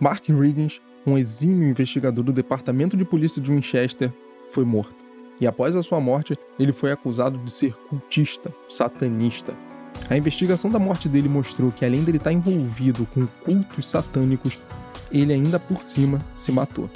Mark Riggins, um exímio investigador do Departamento de Polícia de Winchester, foi morto. E após a sua morte, ele foi acusado de ser cultista, satanista. A investigação da morte dele mostrou que, além dele estar envolvido com cultos satânicos, ele ainda por cima se matou.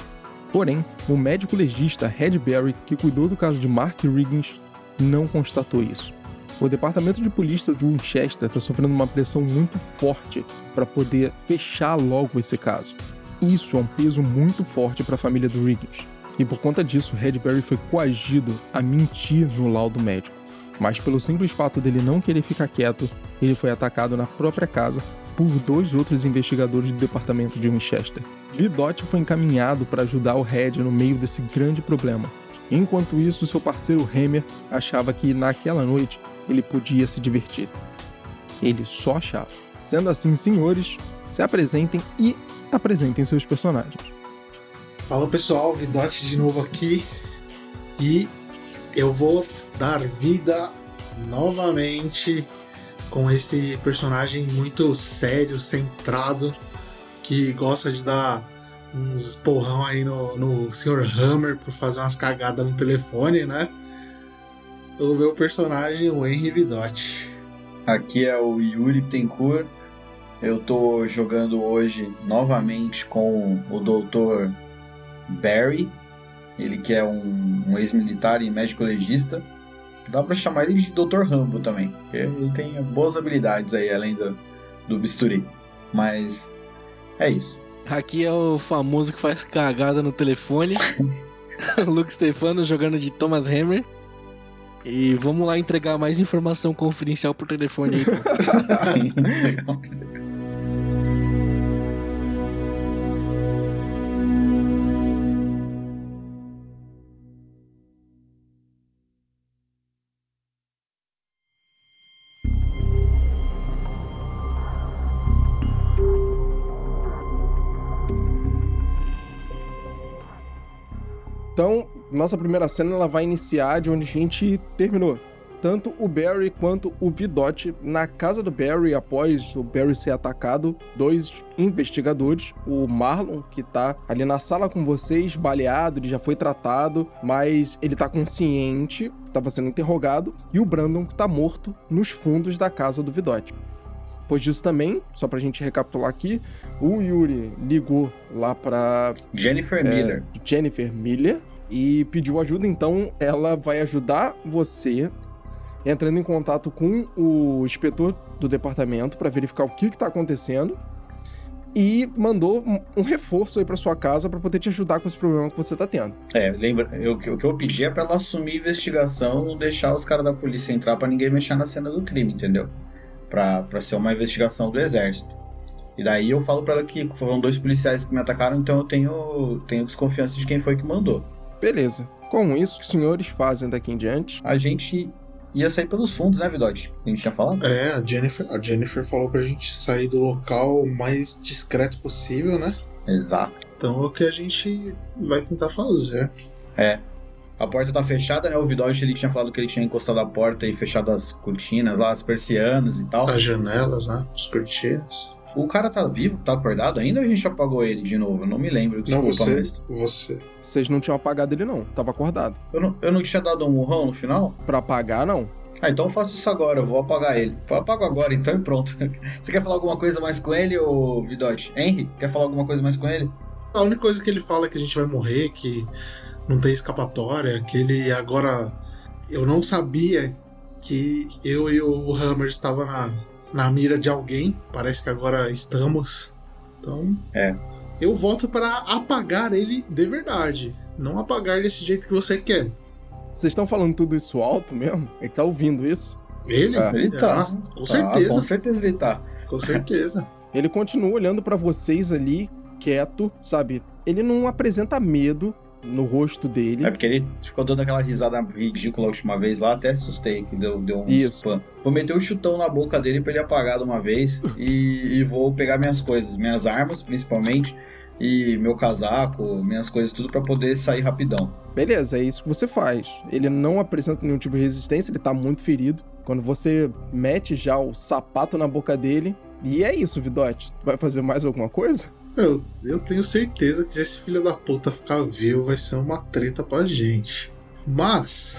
Porém, o médico legista Red Berry, que cuidou do caso de Mark Riggins, não constatou isso. O departamento de polícia de Winchester está sofrendo uma pressão muito forte para poder fechar logo esse caso. Isso é um peso muito forte para a família do Riggins. E por conta disso, Redberry foi coagido a mentir no laudo médico. Mas pelo simples fato dele não querer ficar quieto, ele foi atacado na própria casa por dois outros investigadores do departamento de Winchester. Vidotti foi encaminhado para ajudar o Red no meio desse grande problema. Enquanto isso, seu parceiro Hammer achava que naquela noite ele podia se divertir. Ele só achava. Sendo assim, senhores, se apresentem e apresentem seus personagens. Fala pessoal, Vidote de novo aqui e eu vou dar vida novamente com esse personagem muito sério, centrado, que gosta de dar uns porrão aí no, no Sr. Hammer por fazer umas cagadas no telefone, né? O meu personagem, o Henry Vidotti. Aqui é o Yuri Tencourt. Eu tô jogando hoje novamente com o Dr. Barry, ele que é um, um ex-militar e médico legista. Dá pra chamar ele de Dr. Rambo também, ele tem boas habilidades aí, além do, do bisturi. Mas é isso. Aqui é o famoso que faz cagada no telefone. Luke Stefano jogando de Thomas Hammer. E vamos lá entregar mais informação confidencial por telefone aí. Então, nossa primeira cena ela vai iniciar de onde a gente terminou. Tanto o Barry quanto o Vidotti na casa do Barry após o Barry ser atacado, dois investigadores, o Marlon que tá ali na sala com vocês, baleado, ele já foi tratado, mas ele tá consciente, estava sendo interrogado, e o Brandon que tá morto nos fundos da casa do Vidotti. Depois disso também, só pra gente recapitular aqui, o Yuri ligou lá pra Jennifer é, Miller. Jennifer Miller e pediu ajuda, então ela vai ajudar você entrando em contato com o inspetor do departamento para verificar o que está acontecendo e mandou um reforço aí para sua casa para poder te ajudar com esse problema que você tá tendo. É, lembra, eu, o que eu pedi é para ela assumir a investigação, não deixar os caras da polícia entrar para ninguém mexer na cena do crime, entendeu? Para ser uma investigação do exército. E daí eu falo para ela que foram dois policiais que me atacaram, então eu tenho, tenho desconfiança de quem foi que mandou. Beleza. Com isso, o que os senhores fazem daqui em diante? A gente ia sair pelos fundos, né, Vidote? A gente tinha falado? É, a Jennifer, a Jennifer falou pra gente sair do local o mais discreto possível, né? Exato. Então é o que a gente vai tentar fazer. É. A porta tá fechada, né? O Vidote ele tinha falado que ele tinha encostado a porta e fechado as cortinas lá, as persianas e tal. As janelas, né? As cortinas. O cara tá vivo, tá acordado ainda ou a gente apagou ele de novo? Eu não me lembro. Desculpa, não, você, mestre. você. Vocês não tinham apagado ele não, tava acordado. Eu não, eu não tinha dado um murrão no final? Pra apagar, não. Ah, então eu faço isso agora, eu vou apagar ele. Eu apago agora, então e pronto. Você quer falar alguma coisa mais com ele, ô Vidote? Henry, quer falar alguma coisa mais com ele? A única coisa que ele fala é que a gente vai morrer, que não tem escapatória, que ele agora. Eu não sabia que eu e o Hammer estavam na, na mira de alguém. Parece que agora estamos. Então. É. Eu volto para apagar ele de verdade. Não apagar desse jeito que você quer. Vocês estão falando tudo isso alto mesmo? Ele tá ouvindo isso? Ele? É. Ele tá. É, com certeza. com certeza ele tá. Com certeza. ele continua olhando para vocês ali, quieto, sabe? Ele não apresenta medo, no rosto dele. É porque ele ficou dando aquela risada ridícula a última vez lá, até assustei, que deu, deu um Isso. spam. Vou meter o um chutão na boca dele pra ele apagar de uma vez e, e, vou pegar minhas coisas, minhas armas principalmente, e meu casaco, minhas coisas, tudo para poder sair rapidão. Beleza, é isso que você faz. Ele não apresenta nenhum tipo de resistência, ele tá muito ferido. Quando você mete já o sapato na boca dele. E é isso, Vidote. Vai fazer mais alguma coisa? Eu, eu tenho certeza que se esse filho da puta ficar vivo vai ser uma treta pra gente. Mas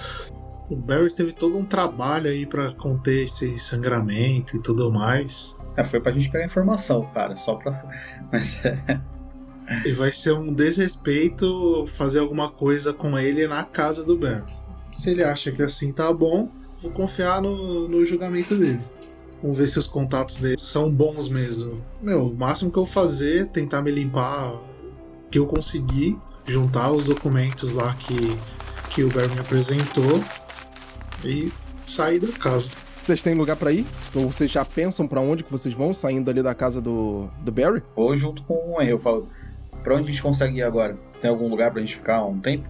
o Barry teve todo um trabalho aí para conter esse sangramento e tudo mais. É, foi pra gente pegar informação, cara, só pra. Mas é. E vai ser um desrespeito fazer alguma coisa com ele na casa do Barry. Se ele acha que assim tá bom, vou confiar no, no julgamento dele. Vamos ver se os contatos dele são bons mesmo. Meu, o máximo que eu vou fazer é tentar me limpar que eu consegui, juntar os documentos lá que, que o Barry me apresentou e sair da casa. Vocês têm lugar para ir? Ou vocês já pensam para onde que vocês vão saindo ali da casa do, do Barry? Ou junto com o Henry, eu falo, pra onde a gente consegue ir agora? Você tem algum lugar pra gente ficar um tempo?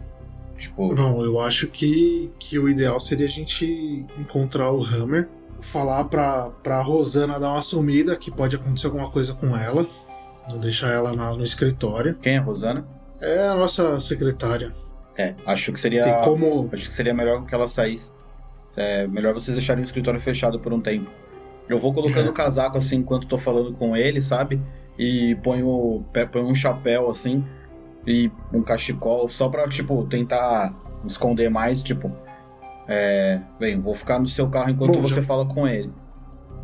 Tipo, Não, eu acho que, que o ideal seria a gente encontrar o Hammer, falar pra, pra Rosana dar uma sumida, que pode acontecer alguma coisa com ela, não deixar ela na- no escritório. quem é a Rosana? É a nossa secretária. É, acho que seria. E como. Acho que seria melhor que ela saísse. É melhor vocês deixarem o escritório fechado por um tempo. Eu vou colocando É. o casaco assim enquanto tô falando com ele, sabe? E ponho, ponho um chapéu assim e um cachecol só pra, tipo, tentar esconder mais, tipo. É. Bem, vou ficar no seu carro enquanto Bom, você já- fala com ele.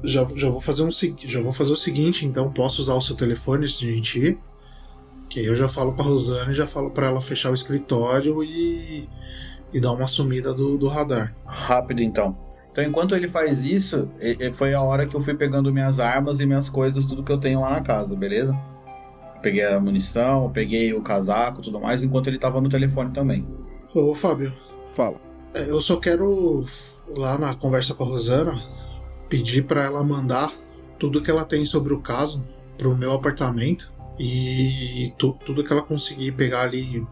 Já, já, vou fazer um, já vou fazer o seguinte, então posso usar o seu telefone antes de a gente ir? Que aí eu já falo com a Rosana e já falo pra ela fechar o escritório e, e dar uma sumida do, do radar. Rápido então. Então, enquanto ele faz isso, foi a hora que eu fui pegando minhas armas e minhas coisas, tudo que eu tenho lá na casa, beleza? Peguei a munição, peguei o casaco tudo mais, enquanto ele tava no telefone também. Ô, Fábio, Fala. É, eu só quero, lá na conversa com a Rosana, pedir pra ela mandar tudo que ela tem sobre o caso pro meu apartamento e tu- tudo que ela conseguir pegar ali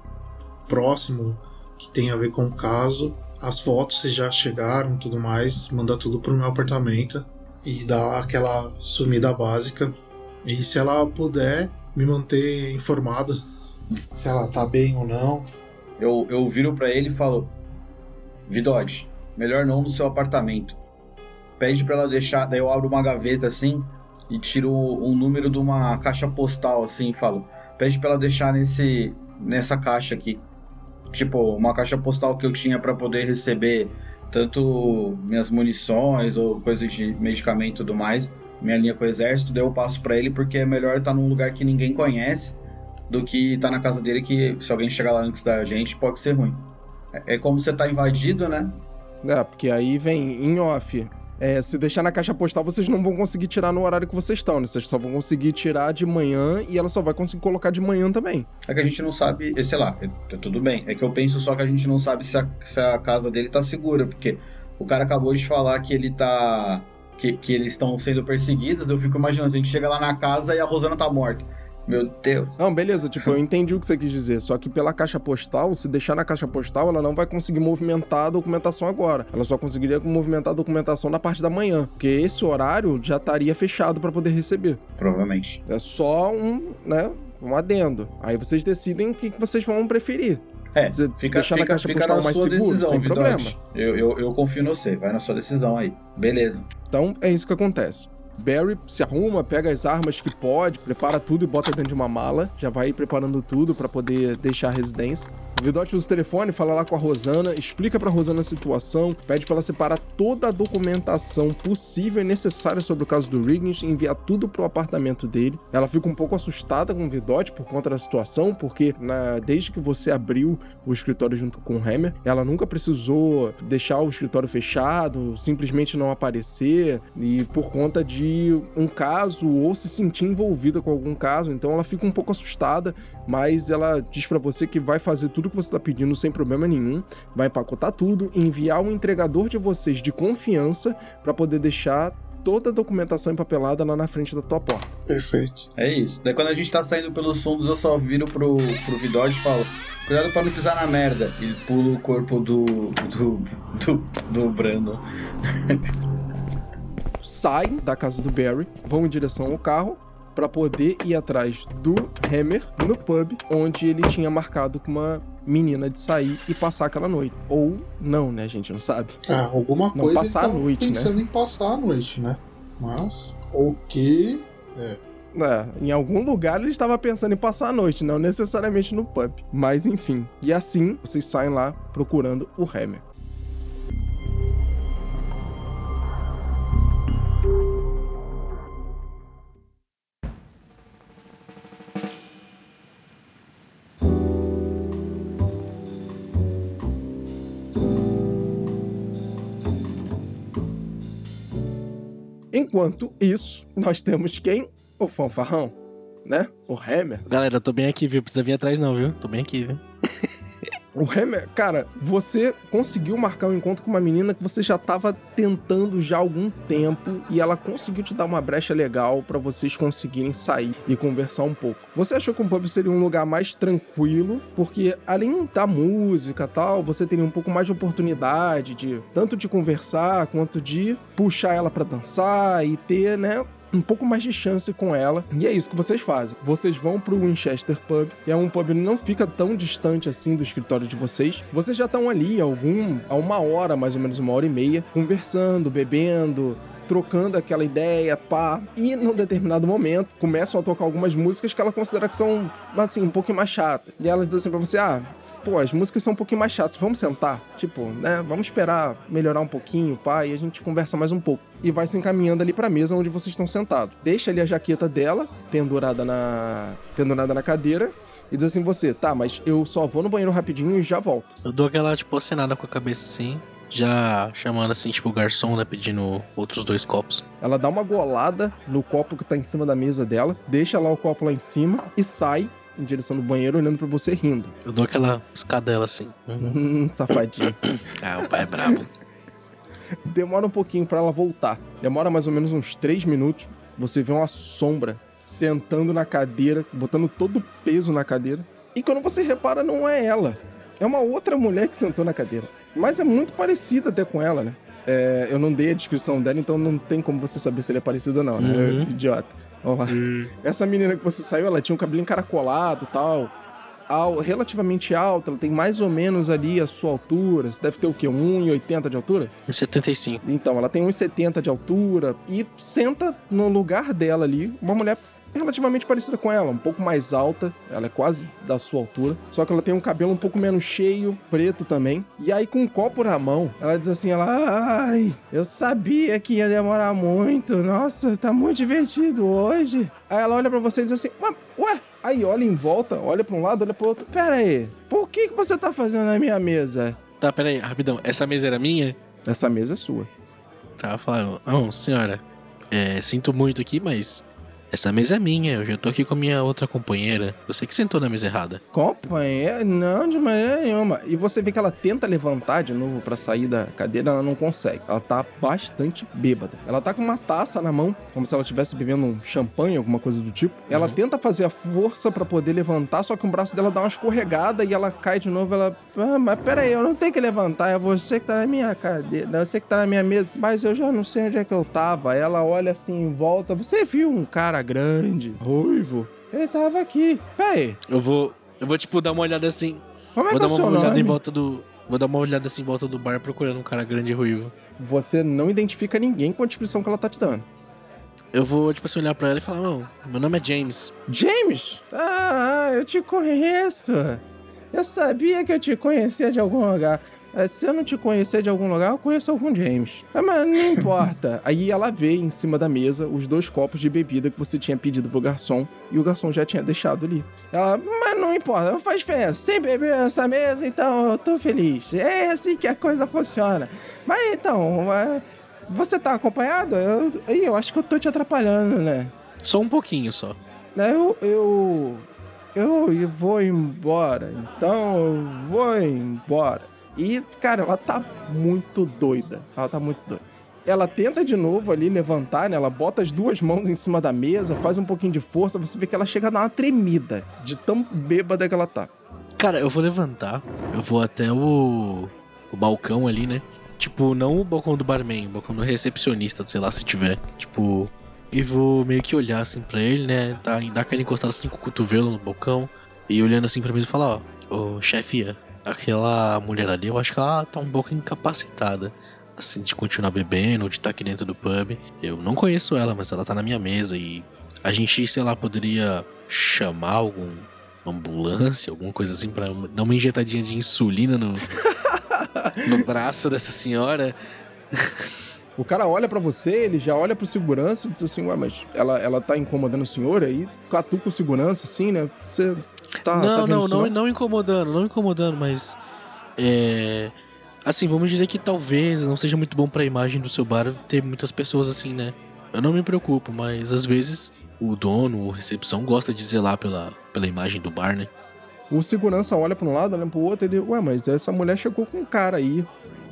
próximo que tem a ver com o caso, as fotos se já chegaram, tudo mais, mandar tudo pro meu apartamento e dar aquela sumida básica. E se ela puder me manter informada se ela tá bem ou não. Eu, eu viro pra ele e falo: Vidode, melhor não no seu apartamento. Pede pra ela deixar. Daí eu abro uma gaveta assim e tiro um número de uma caixa postal assim e falo: Pede pra ela deixar nesse, nessa caixa aqui. Tipo, uma caixa postal que eu tinha pra poder receber tanto minhas munições ou coisas de medicamento e tudo mais. Minha linha com o exército, daí eu passo pra ele porque é melhor estar num lugar que ninguém conhece do que tá na casa dele que se alguém chegar lá antes da gente pode ser ruim. É é como você tá invadido, né? É, porque aí vem em off. É, se deixar na caixa postal, vocês não vão conseguir tirar no horário que vocês estão, né? Vocês só vão conseguir tirar de manhã e ela só vai conseguir colocar de manhã também. É que a gente não sabe, eh, sei lá, é- é tudo bem. É que eu penso só que a gente não sabe se a, se a casa dele tá segura, porque o cara acabou de falar que ele tá. que, que eles estão sendo perseguidos. Eu fico imaginando, a gente chega lá na casa e a Rosana tá morta. Meu Deus. Não, beleza, tipo, eu entendi o que você quis dizer. Só que pela caixa postal, se deixar na caixa postal, ela não vai conseguir movimentar a documentação agora. Ela só conseguiria movimentar a documentação na parte da manhã. Porque esse horário já estaria fechado para poder receber. Provavelmente. É só um, né? Um adendo. Aí vocês decidem o que vocês vão preferir. É, Você fica, deixar na fica, caixa fica postal na mais sua seguro, decisão, sem Vidote. problema. Eu, eu, eu confio no você, vai na sua decisão aí. Beleza. Então é isso que acontece. Barry se arruma, pega as armas que pode, prepara tudo e bota dentro de uma mala. Já vai preparando tudo pra poder deixar a residência. O Vidote usa o telefone, fala lá com a Rosana, explica pra Rosana a situação, pede pra ela separar toda a documentação possível e necessária sobre o caso do Riggins e enviar tudo pro apartamento dele. Ela fica um pouco assustada com o Vidote por conta da situação, porque na- desde que você abriu o escritório junto com o Hammer, ela nunca precisou deixar o escritório fechado, simplesmente não aparecer, e por conta de um caso ou se sentir envolvida com algum caso, então ela fica um pouco assustada, mas ela diz pra você que vai fazer tudo que você tá pedindo sem problema nenhum, vai empacotar tudo, enviar um entregador de vocês de confiança pra poder deixar toda a documentação empapelada lá na frente da tua porta. Perfeito. É isso. Daí quando a gente tá saindo pelos fundos, eu só viro pro, pro Vidode e falo: Cuidado pra não pisar na merda. E pulo o corpo do. do. do, do Brandon. saem da casa do Barry, vão em direção ao carro para poder ir atrás do Hammer no pub onde ele tinha marcado com uma menina de sair e passar aquela noite. Ou não, né? A gente não sabe. Ah, alguma Não coisa passar a ele tava noite, né? pensando em passar a noite, né? Mas o que É, em algum lugar ele estava pensando em passar a noite, não necessariamente no pub. Mas enfim. E assim, vocês saem lá procurando o Hammer. Enquanto isso, nós temos quem? O fanfarrão, né? O Hammer. Galera, eu tô bem aqui, viu? Precisa vir atrás não, viu? Tô bem aqui, viu? O Hammer, cara, você conseguiu marcar um encontro com uma menina que você já tava tentando já há algum tempo e ela conseguiu te dar uma brecha legal para vocês conseguirem sair e conversar um pouco. Você achou que um pub seria um lugar mais tranquilo, porque além da música tal, você teria um pouco mais de oportunidade de tanto de conversar quanto de puxar ela para dançar e ter, né, um pouco mais de chance com ela. E é isso que vocês fazem. Vocês vão pro Winchester Pub, e é um pub que não fica tão distante assim do escritório de vocês. Vocês já estão ali algum, a uma hora, mais ou menos uma hora e meia, conversando, bebendo, trocando aquela ideia, pá. E num determinado momento começam a tocar algumas músicas que ela considera que são, assim, um pouco mais chatas. E ela diz assim pra você: ah. Pô, as músicas são um pouquinho mais chatas, vamos sentar? Tipo, né? Vamos esperar melhorar um pouquinho, pá, e a gente conversa mais um pouco. E vai se encaminhando ali pra mesa onde vocês estão sentados. Deixa ali a jaqueta dela, pendurada na, pendurada na cadeira, e diz assim: você, tá, mas eu só vou no banheiro rapidinho e já volto. Eu dou aquela, tipo, acenada com a cabeça assim, já chamando assim, tipo, o garçom, né, pedindo outros dois copos. Ela dá uma golada no copo que tá em cima da mesa dela, deixa lá o copo lá em cima e sai em direção do banheiro, olhando pra você rindo. Eu dou aquela escadela assim. Uhum. Hum, safadinho. Ah, o pai é brabo. Demora um pouquinho pra ela voltar. Demora mais ou menos uns três minutos. Você vê uma sombra sentando na cadeira, botando todo o peso na cadeira. E quando você repara, não é ela. É uma outra mulher que sentou na cadeira. Mas é muito parecida até com ela, né? É, eu não dei a descrição dela, então não tem como você saber se ele é parecido ou não, né? Uhum. Idiota. Vamos lá. Essa menina que você saiu, ela tinha um cabelo encaracolado e tal. Al, relativamente alta, ela tem mais ou menos ali a sua altura. Você deve ter o quê? 1,80 de altura? Em 75. Então, ela tem 1,70 de altura e senta no lugar dela ali uma mulher relativamente parecida com ela, um pouco mais alta, ela é quase da sua altura, só que ela tem um cabelo um pouco menos cheio, preto também. E aí com um copo na mão, ela diz assim, ela, ai, eu sabia que ia demorar muito. Nossa, tá muito divertido hoje. Aí ela olha pra você e diz assim, ué, ué? Aí olha em volta, olha pra um lado, olha pro outro. Pera aí, por que, que você tá fazendo na minha mesa? Tá, pera aí, rapidão. Essa mesa era minha? Essa mesa é sua. Tá, falando. Não, senhora. É, sinto muito aqui, mas. Essa mesa é minha. Eu já tô aqui com a minha outra companheira. Você que sentou na mesa errada. Companheira? Não, de maneira nenhuma. E você vê que ela tenta levantar de novo pra sair da cadeira, ela não consegue. Ela tá bastante bêbada. Ela tá com uma taça na mão, como se ela estivesse bebendo um champanhe, alguma coisa do tipo. Ela tenta fazer a força pra poder levantar, só que o braço dela dá uma escorregada e ela cai de novo. Ela, ah, mas peraí, eu não tenho que levantar, é você que tá na minha cadeira, é você que tá na minha mesa. Mas eu já não sei onde é que eu tava. Ela olha assim em volta. Você viu um cara grande, ruivo? Ele tava aqui. Peraí, Eu vou. Eu vou, tipo, dar uma olhada assim. como é vou que é dar uma seu olhada nome? em volta do. Vou dar uma olhada assim em volta do bar procurando um cara grande e ruivo. Você não identifica ninguém com a descrição que ela tá te dando. Eu vou, tipo assim, olhar pra ela e falar, não, meu nome é James. James? Ah, eu te conheço. Eu sabia que eu te conhecia de algum lugar. Eh, Se eu não te conhecer de algum lugar, eu conheço algum James. Ah, mas não importa. Aí ela vê em cima da mesa os dois copos de bebida que você tinha pedido pro garçom e o garçom já tinha deixado ali. Ela, mas não importa, não faz diferença. Sem beber nessa mesa, então eu tô feliz. É assim que a coisa funciona. Mas então, eh, você tá acompanhado? Eu, eu acho que eu tô te atrapalhando, né? Só um pouquinho só. Eu, eu, eu vou embora, então eu vou embora. E, cara, ela tá muito doida. Ela tá muito doida. Ela tenta de novo ali levantar, né? Ela bota as duas mãos em cima da mesa, faz um pouquinho de força. Você vê que ela chega a dar uma tremida de tão bêbada que ela tá. Cara, eu vou levantar, eu vou até o, o balcão ali, né? Tipo, não o balcão do barman, o balcão do recepcionista, sei lá, se tiver. Tipo, e vou meio que olhar assim pra ele, né? Dar, dar aquela encostada assim com o cotovelo no balcão. E olhando assim pra mim e falar, ó, ô chefia, aquela mulher ali, eu acho que ela tá um pouco incapacitada. Assim, de continuar bebendo, de estar aqui dentro do pub. Eu não conheço ela, mas ela tá na minha mesa e A gente, sei lá, poderia chamar algum ambulância, alguma coisa assim, pra dar uma injetadinha de insulina no, no braço dessa senhora. O cara olha pra você, ele já olha pro segurança e diz assim, ué, mas ela, ela tá incomodando o senhor? Aí catuca o segurança, assim, né? Você tá. não, tá não, não, não incomodando, não incomodando, mas. É. Assim, vamos dizer que talvez não seja muito bom pra imagem do seu bar ter muitas pessoas assim, né? Eu não me preocupo, mas às vezes o dono ou recepção gosta de zelar pela, pela imagem do bar, né? O segurança olha pra um lado, olha pro outro, ele, ué, mas essa mulher chegou com um cara aí.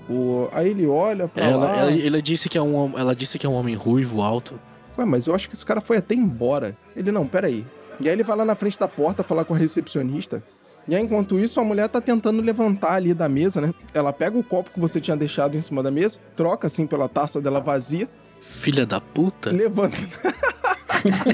O... Aí ele olha pra Ela, lá. ela, ela disse que é um, ela disse que é um homem ruivo, alto. Ué, mas eu acho que esse cara foi até embora. Ele, não, peraí. E aí ele vai lá na frente da porta falar com a recepcionista. E aí, enquanto isso, a mulher tá tentando levantar ali da mesa, né? Ela pega o copo que você tinha deixado em cima da mesa, troca assim pela taça dela vazia, Filha da puta. levanta.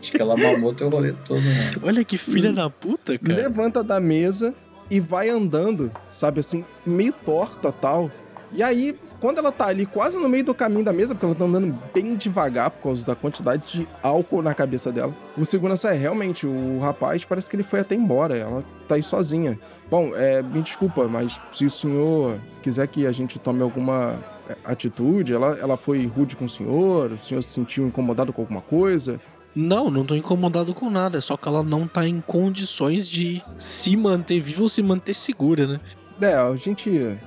Acho que ela mamou teu rolê todo, né? Olha que filha da puta, cara. levanta da mesa e vai andando, sabe assim, meio torta tal. E aí, quando ela tá ali quase no meio do caminho da mesa, porque ela tá andando bem devagar por causa da quantidade de álcool na cabeça dela, o segurança é realmente, o rapaz parece que ele foi até embora, ela tá aí sozinha. Bom, é, me desculpa, mas se o senhor quiser que a gente tome alguma é, atitude, ela, ela foi rude com o senhor, o senhor se sentiu incomodado com alguma coisa, Não, não tô incomodado com nada. É só que ela não tá em condições de se manter viva ou se manter segura, né? É, a gente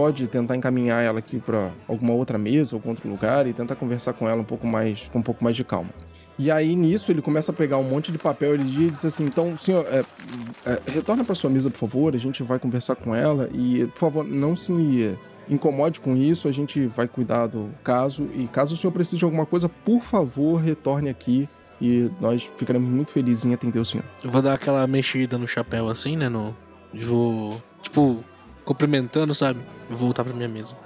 pode tentar encaminhar ela aqui pra alguma outra mesa, algum outro lugar e tentar conversar com ela um pouco mais, com um pouco mais de calma. E aí nisso ele começa a pegar um monte de papel ele diz assim, então senhor, é, é, retorna para sua mesa por favor, a gente vai conversar com ela e por favor não se incomode com isso, a gente vai cuidar do caso e caso o senhor precise de alguma coisa, por favor retorne aqui e nós ficaremos muito felizes em atender o senhor. Eu vou dar aquela mexida no chapéu assim, né? No... e Vou, tipo, cumprimentando, sabe? Voltar pra minha mesa.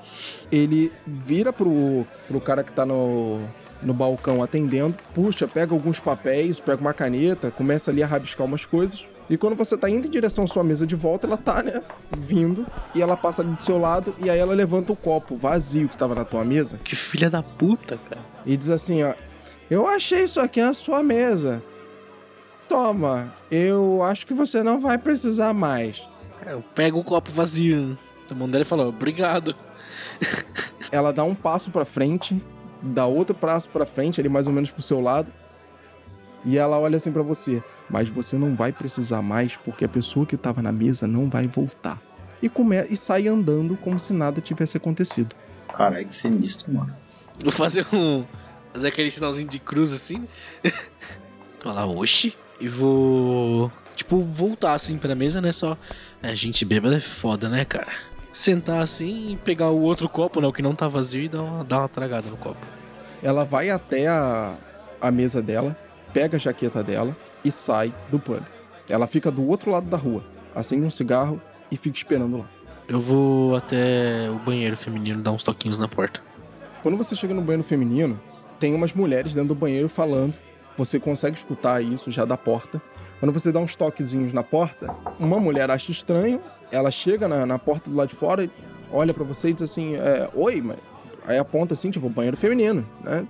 ele vira pro, pro cara que tá no, no balcão atendendo, puxa, pega alguns papéis, pega uma caneta, começa ali a rabiscar umas coisas. E quando você tá indo em direção à sua mesa de volta, ela tá, né, vindo, e ela passa ali do seu lado, e aí ela levanta o copo vazio que tava na tua mesa, Que filha da puta, cara. e diz assim, ó, eu achei isso aqui na sua mesa. Toma, eu acho que você não vai precisar mais. É, Eu pego o copo vazio da mão dela e falo, obrigado. ela dá um passo pra frente, dá outro passo pra frente, ali mais ou menos pro seu lado, e ela olha assim pra você, mas você não vai precisar mais porque a pessoa que tava na mesa não vai voltar. E, come... e sai andando como se nada tivesse acontecido. Caralho, que sinistro, mano. Vou fazer um. Fazer aquele sinalzinho de cruz assim. Falar, oxi. E vou. Tipo, voltar assim pra mesa, né? Só. É, gente bêbada é foda, né, cara? Sentar assim e pegar o outro copo, né? O que não tá vazio e dar uma, dar uma tragada no copo. Ela vai até a, a mesa dela, pega a jaqueta dela e sai do pub. Ela fica do outro lado da rua, acende um cigarro e fica esperando lá. Eu vou até o banheiro feminino dar uns toquinhos na porta. Quando você chega no banheiro feminino, tem umas mulheres dentro do banheiro falando. Você consegue escutar isso já da porta. Quando você dá uns toquezinhos na porta, uma mulher acha estranho, ela chega na, na porta do lado de fora, olha pra você e diz assim: é, Oi, mas. Aí aponta assim, tipo, banheiro feminino, né?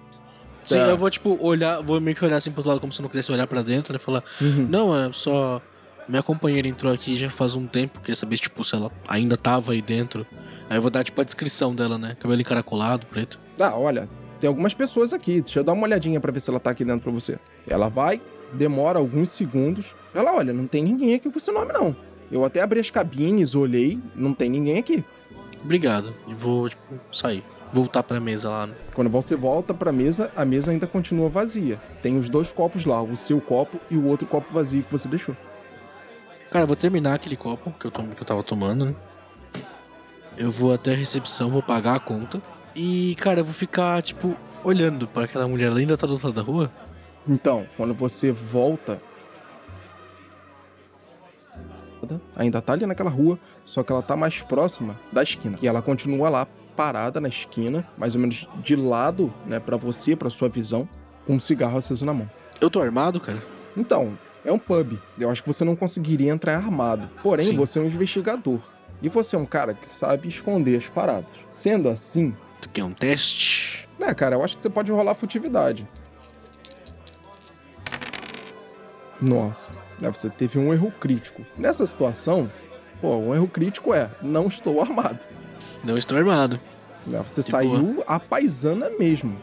Sim, Tá. eu vou, tipo, olhar, vou meio que olhar assim pro outro lado como se eu não quisesse olhar pra dentro, né? Falar, Uhum. não, é só. Minha companheira entrou aqui já faz um tempo, queria saber, tipo, se ela ainda tava aí dentro. Aí eu vou dar, tipo, a descrição dela, né? Cabelo encaracolado, preto. Ah, olha, tem algumas pessoas aqui. Deixa eu dar uma olhadinha pra ver se ela tá aqui dentro pra você. Ela vai, demora alguns segundos. Ela olha, não tem ninguém aqui com esse nome, não. Eu até abri as cabines, olhei, não tem ninguém aqui. Obrigado. E vou, tipo, sair. Voltar pra mesa lá. né? Quando você volta pra mesa, a mesa ainda continua vazia. Tem os dois copos lá, o seu copo e o outro copo vazio que você deixou. Cara, eu vou terminar aquele copo que eu, tom- que eu tava tomando, né? Eu vou até a recepção, vou pagar a conta. E, cara, eu vou ficar, tipo, olhando para aquela mulher. Ela ainda tá do outro lado da rua? Então, quando você volta. Ainda tá ali naquela rua, só que ela tá mais próxima da esquina. E ela continua lá, parada na esquina, mais ou menos de lado, né, para você, pra sua visão, com um cigarro aceso na mão. Eu tô armado, cara? Então, é um pub. Eu acho que você não conseguiria entrar armado. Porém, Sim. você é um investigador. E você é um cara que sabe esconder as paradas. Sendo assim, Tu quer um teste? né, cara, eu acho que você pode rolar furtividade. Nossa, né, você teve um erro crítico. Nessa situação, pô, um erro crítico é: não estou armado. Não estou armado. Né, Você De saiu a paisana mesmo.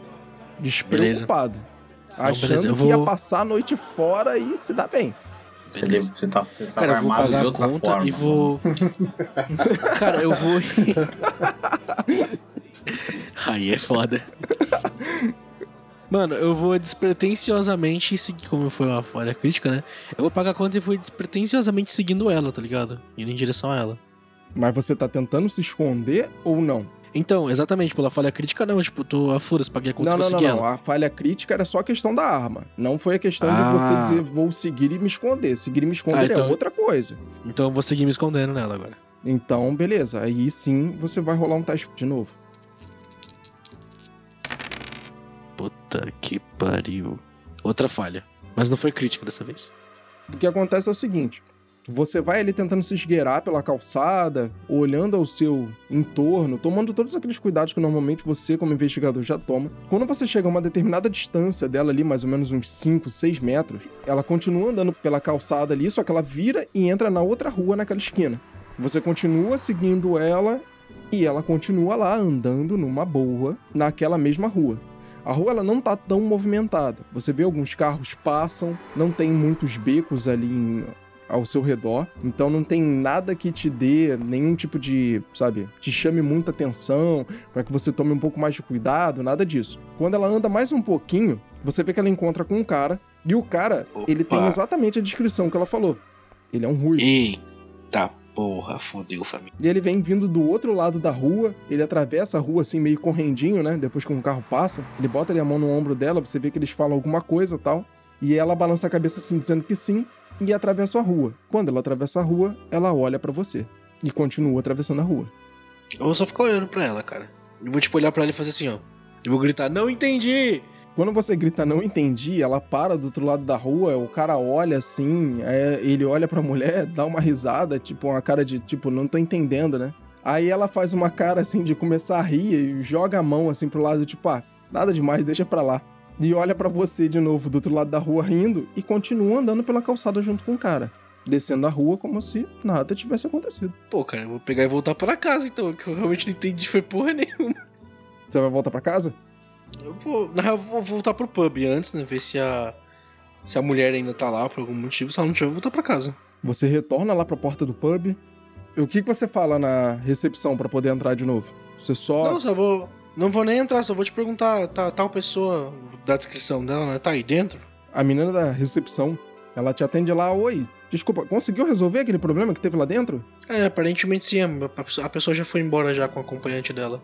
Despreocupado. Não, achando beleza, eu que ia vou- passar a noite fora e se dá bem. Você, Beleza. você tá, você tá Cara, eu vou armado pagar a conta forma. e vou. Cara, eu vou. Aí é foda. Mano, eu vou despretensiosamente seguir, como foi uma falha crítica, né? Eu vou pagar a conta e vou despretensiosamente seguindo ela, tá ligado? Indo em direção a ela. Mas você tá tentando se esconder ou não? Então, exatamente, pela falha crítica, não. Tipo, tô a furas, paguei a conta Não, e vou não, não, seguir não. ela. A falha crítica era só a questão da arma. Não foi a questão Ah. de você dizer vou seguir e me esconder. Seguir e me esconder Ah, então- é outra coisa. Então eu vou seguir me escondendo nela agora. Então, beleza. Aí sim você vai rolar um teste de novo. Puta que pariu. Outra falha. Mas não foi crítica dessa vez. O que acontece é o seguinte: você vai ali tentando se esgueirar pela calçada, olhando ao seu entorno, tomando todos aqueles cuidados que normalmente você, como investigador, já toma. Quando você chega a uma determinada distância dela ali, mais ou menos uns 5, 6 metros, ela continua andando pela calçada ali, só que ela vira e entra na outra rua naquela esquina. Você continua seguindo ela e ela continua lá andando numa boa naquela mesma rua. A rua ela não tá tão movimentada. Você vê alguns carros passam, não tem muitos becos ali em- ao seu redor, então não tem nada que te dê nenhum tipo de, sabe, te chame muita atenção para que você tome um pouco mais de cuidado, nada disso. Quando ela anda mais um pouquinho, você vê que ela encontra com um cara e o cara, ele tem Opa. exatamente a descrição que ela falou. Ele é um ruivo. Eita porra, fodeu, família. E ele vem vindo do outro lado da rua, ele atravessa a rua assim, meio correndinho, né? Depois que um carro passa, ele bota ali a mão no ombro dela, você vê que eles falam alguma coisa tal. E ela balança a cabeça assim, dizendo que sim, e atravessa a rua. Quando ela atravessa a rua, ela olha pra você. E continua atravessando a rua. Eu vou só ficar olhando pra ela, cara. Eu vou, tipo, olhar pra ela e fazer assim, ó. Eu vou gritar, não entendi! Quando você grita não entendi, ela para do outro lado da rua, o cara olha assim, é, ele olha pra mulher, dá uma risada, tipo, uma cara de tipo, não tô entendendo, né? Aí ela faz uma cara assim de começar a rir e joga a mão assim pro lado, tipo, ah, nada demais, deixa pra lá. E olha pra você de novo do outro lado da rua rindo e continua andando pela calçada junto com o cara. Descendo a rua como se nada tivesse acontecido. Pô, cara, eu vou pegar e voltar pra casa, então, que eu realmente não entendi foi porra nenhuma. Você vai voltar pra casa? Eu vou, na real, eu vou voltar pro pub antes, né? Ver se a. Se a mulher ainda tá lá por algum motivo. Se ela não tiver, eu vou voltar pra casa. Você retorna lá pra porta do pub. O que, que você fala na recepção pra poder entrar de novo? Você só. Não, só vou. Não vou nem entrar, só vou te perguntar, tá, tal pessoa da descrição dela, né? Tá aí dentro? A menina da recepção, ela te atende lá, oi. Desculpa, conseguiu resolver aquele problema que teve lá dentro? É, aparentemente sim, a a pessoa- a pessoa já foi embora já com o acompanhante dela.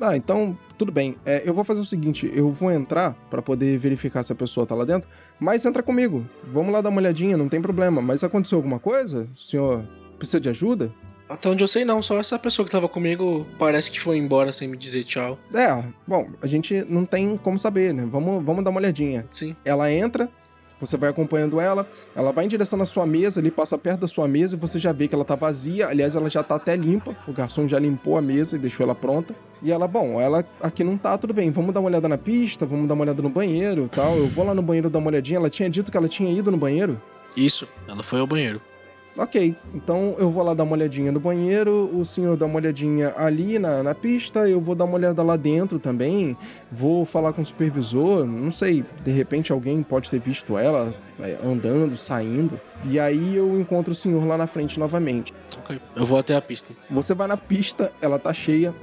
Ah, então, tudo bem. É, eu vou fazer o seguinte, eu vou entrar pra poder verificar se a pessoa tá lá dentro, mas entra comigo. Vamos lá dar uma olhadinha, não tem problema. Mas aconteceu alguma coisa? O senhor precisa de ajuda? Até onde eu sei não, só essa pessoa que tava comigo parece que foi embora sem me dizer tchau. É, bom, a gente não tem como saber, né? Vamos, vamos dar uma olhadinha. Sim. Ela entra, você vai acompanhando ela, ela vai em direção à sua mesa, ali passa perto da sua mesa e você já vê que ela tá vazia. Aliás, ela já tá até limpa. O garçom já limpou a mesa e deixou ela pronta. E ela, bom, ela aqui não tá, tudo bem. Vamos dar uma olhada na pista, vamos dar uma olhada no banheiro tal. Eu vou lá no banheiro dar uma olhadinha. Ela tinha dito que ela tinha ido no banheiro. Isso, ela foi ao banheiro. Ok, então eu vou lá dar uma olhadinha no banheiro, o senhor dá uma olhadinha ali na, na pista, eu vou dar uma olhada lá dentro também, vou falar com o supervisor, não sei, de repente alguém pode ter visto ela é, andando, saindo, e aí eu encontro o senhor lá na frente novamente. Ok. Eu vou até a pista. Você vai na pista, ela tá cheia,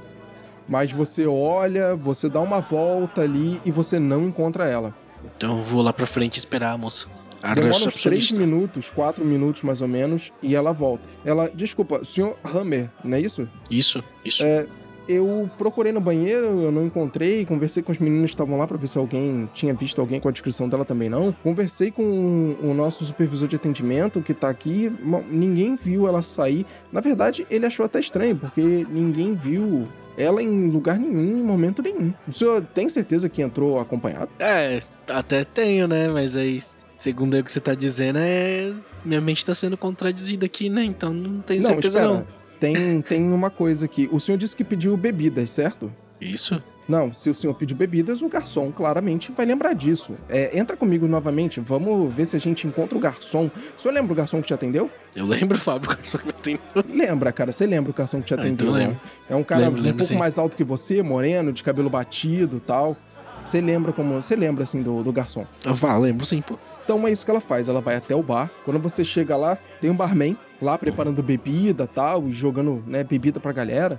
mas você olha, você dá uma volta ali e você não encontra ela. Então eu vou lá pra frente esperar a moça. Demora uns três recepcionista. minutos, quatro minutos mais ou menos, e ela volta. Ela, desculpa, senhor Hammer, não é isso? Isso, isso. É, eu procurei no banheiro, eu não encontrei, conversei com os meninos que estavam lá pra ver se alguém tinha visto alguém com a descrição dela também não. Conversei com o nosso supervisor de atendimento que tá aqui, ninguém viu ela sair. Na verdade, ele achou até estranho, porque ninguém viu ela em lugar nenhum, em momento nenhum. O senhor tem certeza que entrou acompanhado? É, até tenho, né? Mas aí, segundo o que você tá dizendo, é. Minha mente tá sendo contradizida aqui, né? Então não tenho certeza espera. não. Tem, tem uma coisa aqui. O senhor disse que pediu bebidas, certo? Isso? Não, se o senhor pedir bebidas, o garçom claramente vai lembrar disso. É, entra comigo novamente, vamos ver se a gente encontra o garçom. O senhor lembra o garçom que te atendeu? Eu lembro, Fábio, o garçom que me atendeu. Lembra, cara, você lembra o garçom que te Ah, então atendeu? eu né? lembro. É um cara Lembro, um lembro, pouco sim. mais alto que você, moreno, de cabelo batido e tal. Você lembra como. Você lembra assim do, do garçom? Eu falo, lembro sim, pô. Então é isso que ela faz. Ela vai até o bar. Quando você chega lá, tem um barman lá preparando bebida tal, e jogando né, bebida pra galera.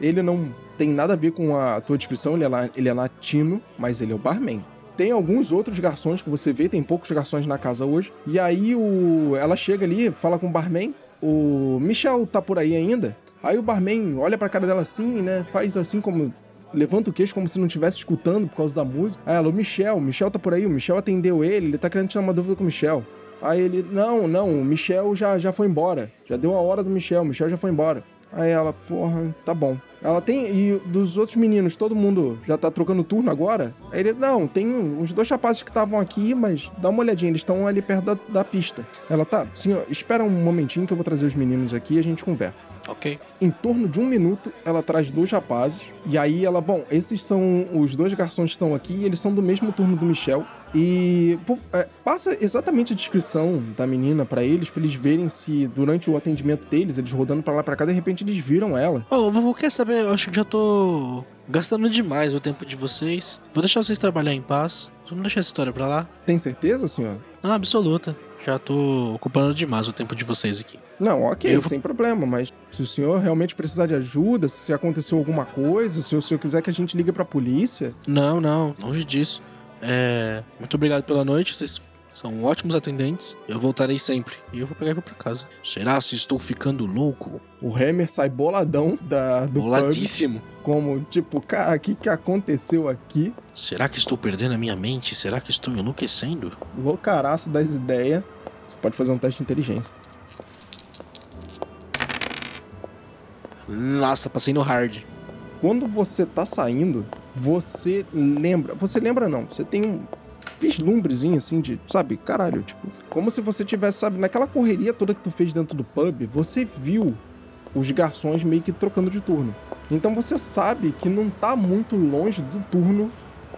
Ele não tem nada a ver com a tua descrição, ele é, ele é latino, mas ele é o barman. Tem alguns outros garçons que você vê, tem poucos garçons na casa hoje. E aí o, ela chega ali, fala com o barman. O Michel tá por aí ainda? Aí o barman olha pra cara dela assim, né? Faz assim como levanta o queixo como se não estivesse escutando por causa da música. Aí ela, o Michel, o Michel tá por aí, o Michel atendeu ele, ele tá querendo tirar uma dúvida com o Michel. Aí ele, não, não, o Michel já, já foi embora. Já deu a hora do Michel, o Michel já foi embora. Aí ela, porra, tá bom. Ela tem. E dos outros meninos, todo mundo já tá trocando turno agora? Aí ele, não, tem uns dois rapazes que estavam aqui, mas dá uma olhadinha, eles estão ali perto da, da pista. Ela, tá, senhor, espera um momentinho que eu vou trazer os meninos aqui e a gente conversa Ok. em torno de um minuto, ela traz dois rapazes. E aí ela, bom, esses são os dois garçons que estão aqui, e eles são do mesmo turno do Michel. E pô, é, passa exatamente a descrição da menina pra eles, pra eles verem se durante o atendimento deles, eles rodando pra lá pra cá, de repente eles viram ela. Ô, vovô, quer saber? Eu acho que já tô gastando demais o tempo de vocês. Vou deixar vocês trabalhar em paz. Vamos deixar essa história pra lá. Tem certeza, senhor? Ah, absoluta. Já tô ocupando demais o tempo de vocês aqui. Não, ok, Eu sem problema, mas se o senhor realmente precisar de ajuda, se aconteceu alguma coisa, se o senhor quiser que a gente ligue pra polícia, Não, não, longe disso. É. Muito obrigado pela noite, vocês são ótimos atendentes. Eu voltarei sempre. E eu vou pegar e vou pra casa. Será se estou ficando louco? o Hammer sai boladão da, do pub, Boladíssimo. como tipo, cara, o que, que aconteceu aqui? Será que estou perdendo a minha mente? Será que estou enlouquecendo? loucaraço das ideias. Você pode fazer um teste de inteligência. Nossa, passei no hard. Quando você tá saindo, você lembra. Você lembra não? Você tem um vislumbrezinho assim de, sabe, caralho, tipo, como se você tivesse, sabe, naquela correria toda que tu fez dentro do pub, você viu os garçons meio que trocando de turno. Então você sabe que não tá muito longe do turno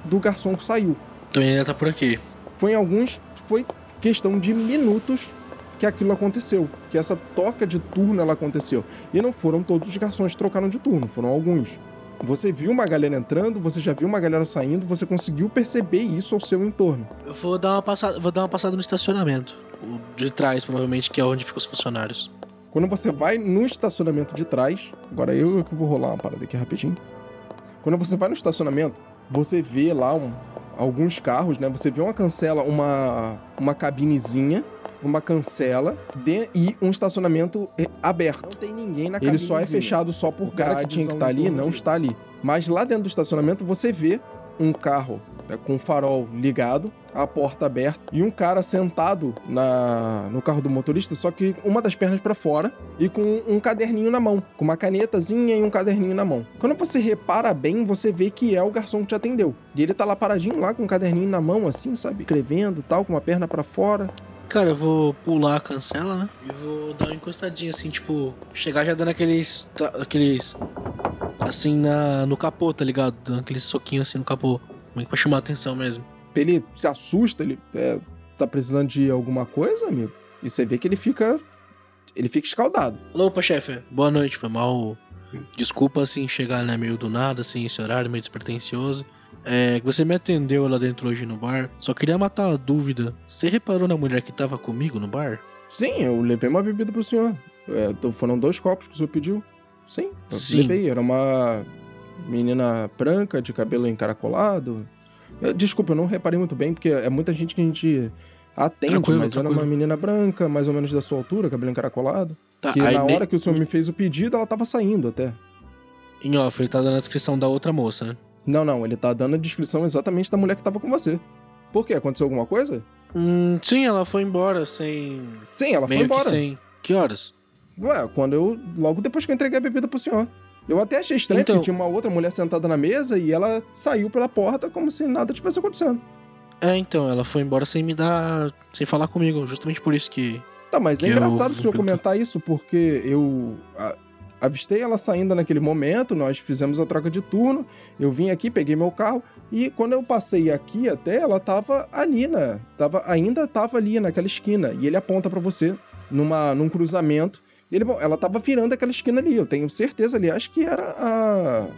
do garçom que saiu. Então ele ainda tá por aqui. foi em alguns. Foi questão de minutos que aquilo aconteceu. Que essa toca de turno ela aconteceu. E não foram todos os garçons que trocaram de turno, foram alguns. Você viu uma galera entrando, você já viu uma galera saindo, você conseguiu perceber isso ao seu entorno. Eu vou dar uma passada, vou dar uma passada no estacionamento. O de trás, provavelmente, que é onde ficam os funcionários. Quando você vai no estacionamento de trás, agora eu que vou rolar uma parada aqui rapidinho. Quando você vai no estacionamento, você vê lá um- alguns carros, né? Você vê uma cancela, uma, uma cabinezinha, uma cancela de- e um estacionamento aberto. Não tem ninguém na Ele só é fechado só por cara que tinha que estar ali, não está ali. Mas lá dentro do estacionamento você vê um carro né, com o farol ligado, a porta aberta e um cara sentado na, no carro do motorista, só que uma das pernas pra fora e com um caderninho na mão, com uma canetazinha e um caderninho na mão. Quando você repara bem, você vê que é o garçom que te atendeu. E ele tá lá paradinho lá com um caderninho na mão, assim, sabe? Escrevendo tal, com uma perna pra fora. Cara, eu vou pular a cancela, né? E vou dar uma encostadinha assim, tipo, chegar já dando aqueles. aqueles. Assim na, no capô, tá ligado? Dando aquele soquinho assim no capô. Meio pra chamar a atenção mesmo. Ele se assusta, ele é, tá precisando de alguma coisa, amigo? E você vê que ele fica. Ele fica escaldado. Opa, chefe. Boa noite, foi mal. Desculpa, assim, chegar, né, meio do nada, assim, esse horário meio despretensioso. É, você me atendeu lá dentro hoje no bar. Só queria matar a dúvida. Você reparou na mulher que tava comigo no bar? Sim, eu levei uma bebida pro senhor. É, foram dois copos que o senhor pediu. Sim, eu Sim. levei. Era uma menina branca, de cabelo encaracolado. É, Desculpa, eu não reparei muito bem, porque é muita gente que a gente atende, Tranquilo, mas era tranquilo. uma menina branca, mais ou menos da sua altura, cabelo encaracolado. Tá, que aí na hora que o senhor me fez o pedido, ela tava saindo até. Em off, ele tá dando a descrição da outra moça, né? Não, não, ele tá dando a descrição exatamente da mulher que tava com você. Por quê? Aconteceu alguma coisa? Hum, sim, ela foi embora sem. Sim, ela foi meio embora. que sem. Que horas? Ué, quando eu. Logo depois que eu entreguei a bebida pro senhor. Eu até achei estranho, Então- porque tinha uma outra mulher sentada na mesa e ela saiu pela porta como se nada tivesse acontecendo. É, então, ela foi embora sem me dar. sem falar comigo. Justamente por isso que. Tá, mas é Que eu engraçado o senhor comentar isso, porque eu. Avistei ela saindo naquele momento, nós fizemos a troca de turno, eu vim aqui, peguei meu carro, e quando eu passei aqui até, ela tava ali, né? Tava, ainda tava ali naquela esquina, e ele aponta para você numa, num cruzamento. Ele, bom, ela tava virando aquela esquina ali, eu tenho certeza, aliás, que era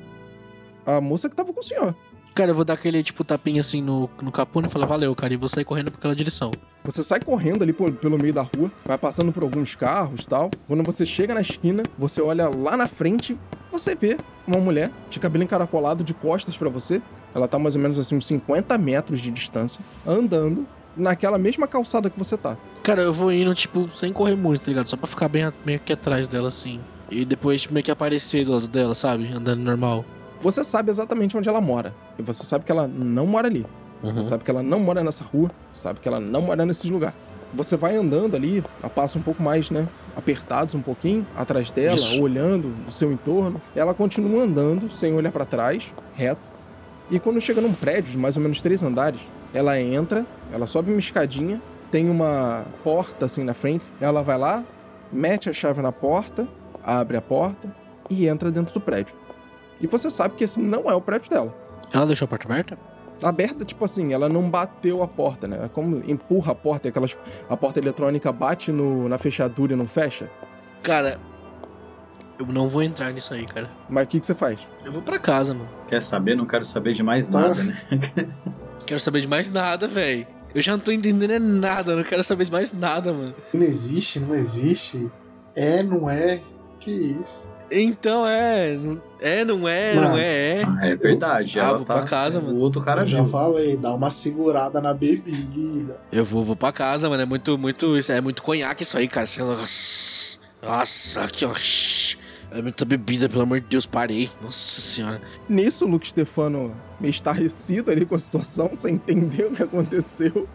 a, a moça que tava com o senhor. Cara, eu vou dar aquele, tipo, tapinha assim no, no capone e falar, valeu, cara, e vou sair correndo pra aquela direção. Você sai correndo ali por, pelo meio da rua, vai passando por alguns carros tal. Quando você chega na esquina, você olha lá na frente, você vê uma mulher de cabelo encaracolado de costas para você. Ela tá mais ou menos assim uns 50 metros de distância, andando naquela mesma calçada que você tá. Cara, eu vou indo, tipo, sem correr muito, tá ligado? Só pra ficar bem, bem aqui atrás dela, assim. E depois, tipo, meio que aparecer do lado dela, sabe? Andando normal. Você sabe exatamente onde ela mora. E você sabe que ela não mora ali. Uhum. Você sabe que ela não mora nessa rua. Sabe que ela não mora nesse lugar. Você vai andando ali, a passo um pouco mais, né? Apertados um pouquinho, atrás dela, Isso. olhando o seu entorno. Ela continua andando, sem olhar pra trás, reto. E quando chega num prédio de mais ou menos três andares, ela entra, ela sobe uma escadinha, tem uma porta assim na frente. Ela vai lá, mete a chave na porta, abre a porta e entra dentro do prédio. E você sabe que esse não é o prédio dela. Ela deixou a porta aberta? Aberta, tipo assim, ela não bateu a porta, né? É como empurra a porta, aquelas, a porta eletrônica bate no, na fechadura e não fecha. Cara, eu não vou entrar nisso aí, cara. Mas o que, que você faz? Eu vou pra casa, mano. Quer saber? Não quero saber de mais Tá. nada, né? Quero saber de mais nada, velho. Eu já não tô entendendo é nada, não quero saber de mais nada, mano. Não existe, não existe. É, não é. Que isso? Então é. não- É, não é, Mano. não é, é. Ah, é verdade. Ah, vou tá... pra casa, mano. O outro cara eu já viu. falei, dá uma segurada na bebida. Eu vou, vou pra casa, mano. É muito, muito. isso É muito conhaque isso aí, cara. Lá, Nossa, nossa, aqui, ó. É muita bebida, pelo amor de Deus, parei. Nossa senhora. Nisso, o Luke Stefano meio estarrecido ali com a situação, sem entender o que aconteceu.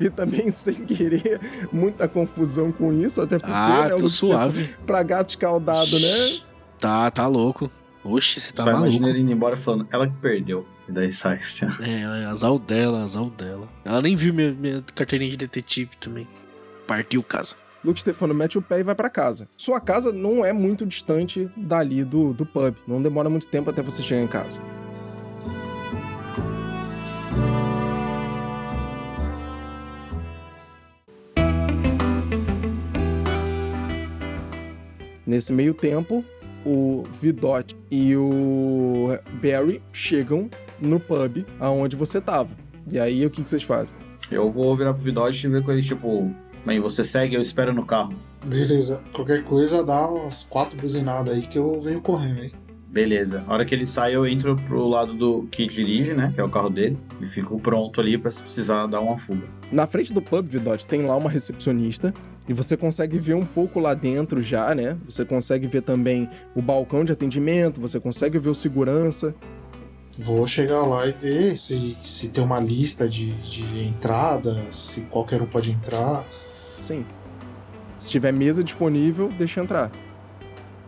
E também sem querer muita confusão com isso, até porque, Ah, né, o tô Luke suave. Pra gato escaldado, né? Tá, tá louco. Oxe, você tá Só maluco. imagina ele indo embora falando, ela que perdeu. E daí sai assim, ó. É, azar dela, azar dela. Ela nem viu minha, minha carteirinha de detetive também. Partiu casa. Luke Stefano mete o pé e vai pra casa. Sua casa não é muito distante dali do, do pub. Não demora muito tempo até você chegar em casa. Nesse meio tempo, o Vidot e o Barry chegam no pub aonde você tava. E aí, o que, que vocês fazem? Eu vou virar pro Vidote e ver com ele, tipo... Bem, você segue, eu espero no carro. Beleza, qualquer coisa dá umas quatro buzinadas aí que eu venho correndo aí. Beleza. A hora que ele sai, eu entro pro lado do que dirige, né? Que é o carro dele. E fico pronto ali pra se precisar dar uma fuga. Na frente do pub, Vidot, tem lá uma recepcionista. E você consegue ver um pouco lá dentro já, né? Você consegue ver também o balcão de atendimento, você consegue ver o segurança. Vou chegar lá e ver se, se tem uma lista de, de entradas, se qualquer um pode entrar. Sim. Se tiver mesa disponível, deixa entrar.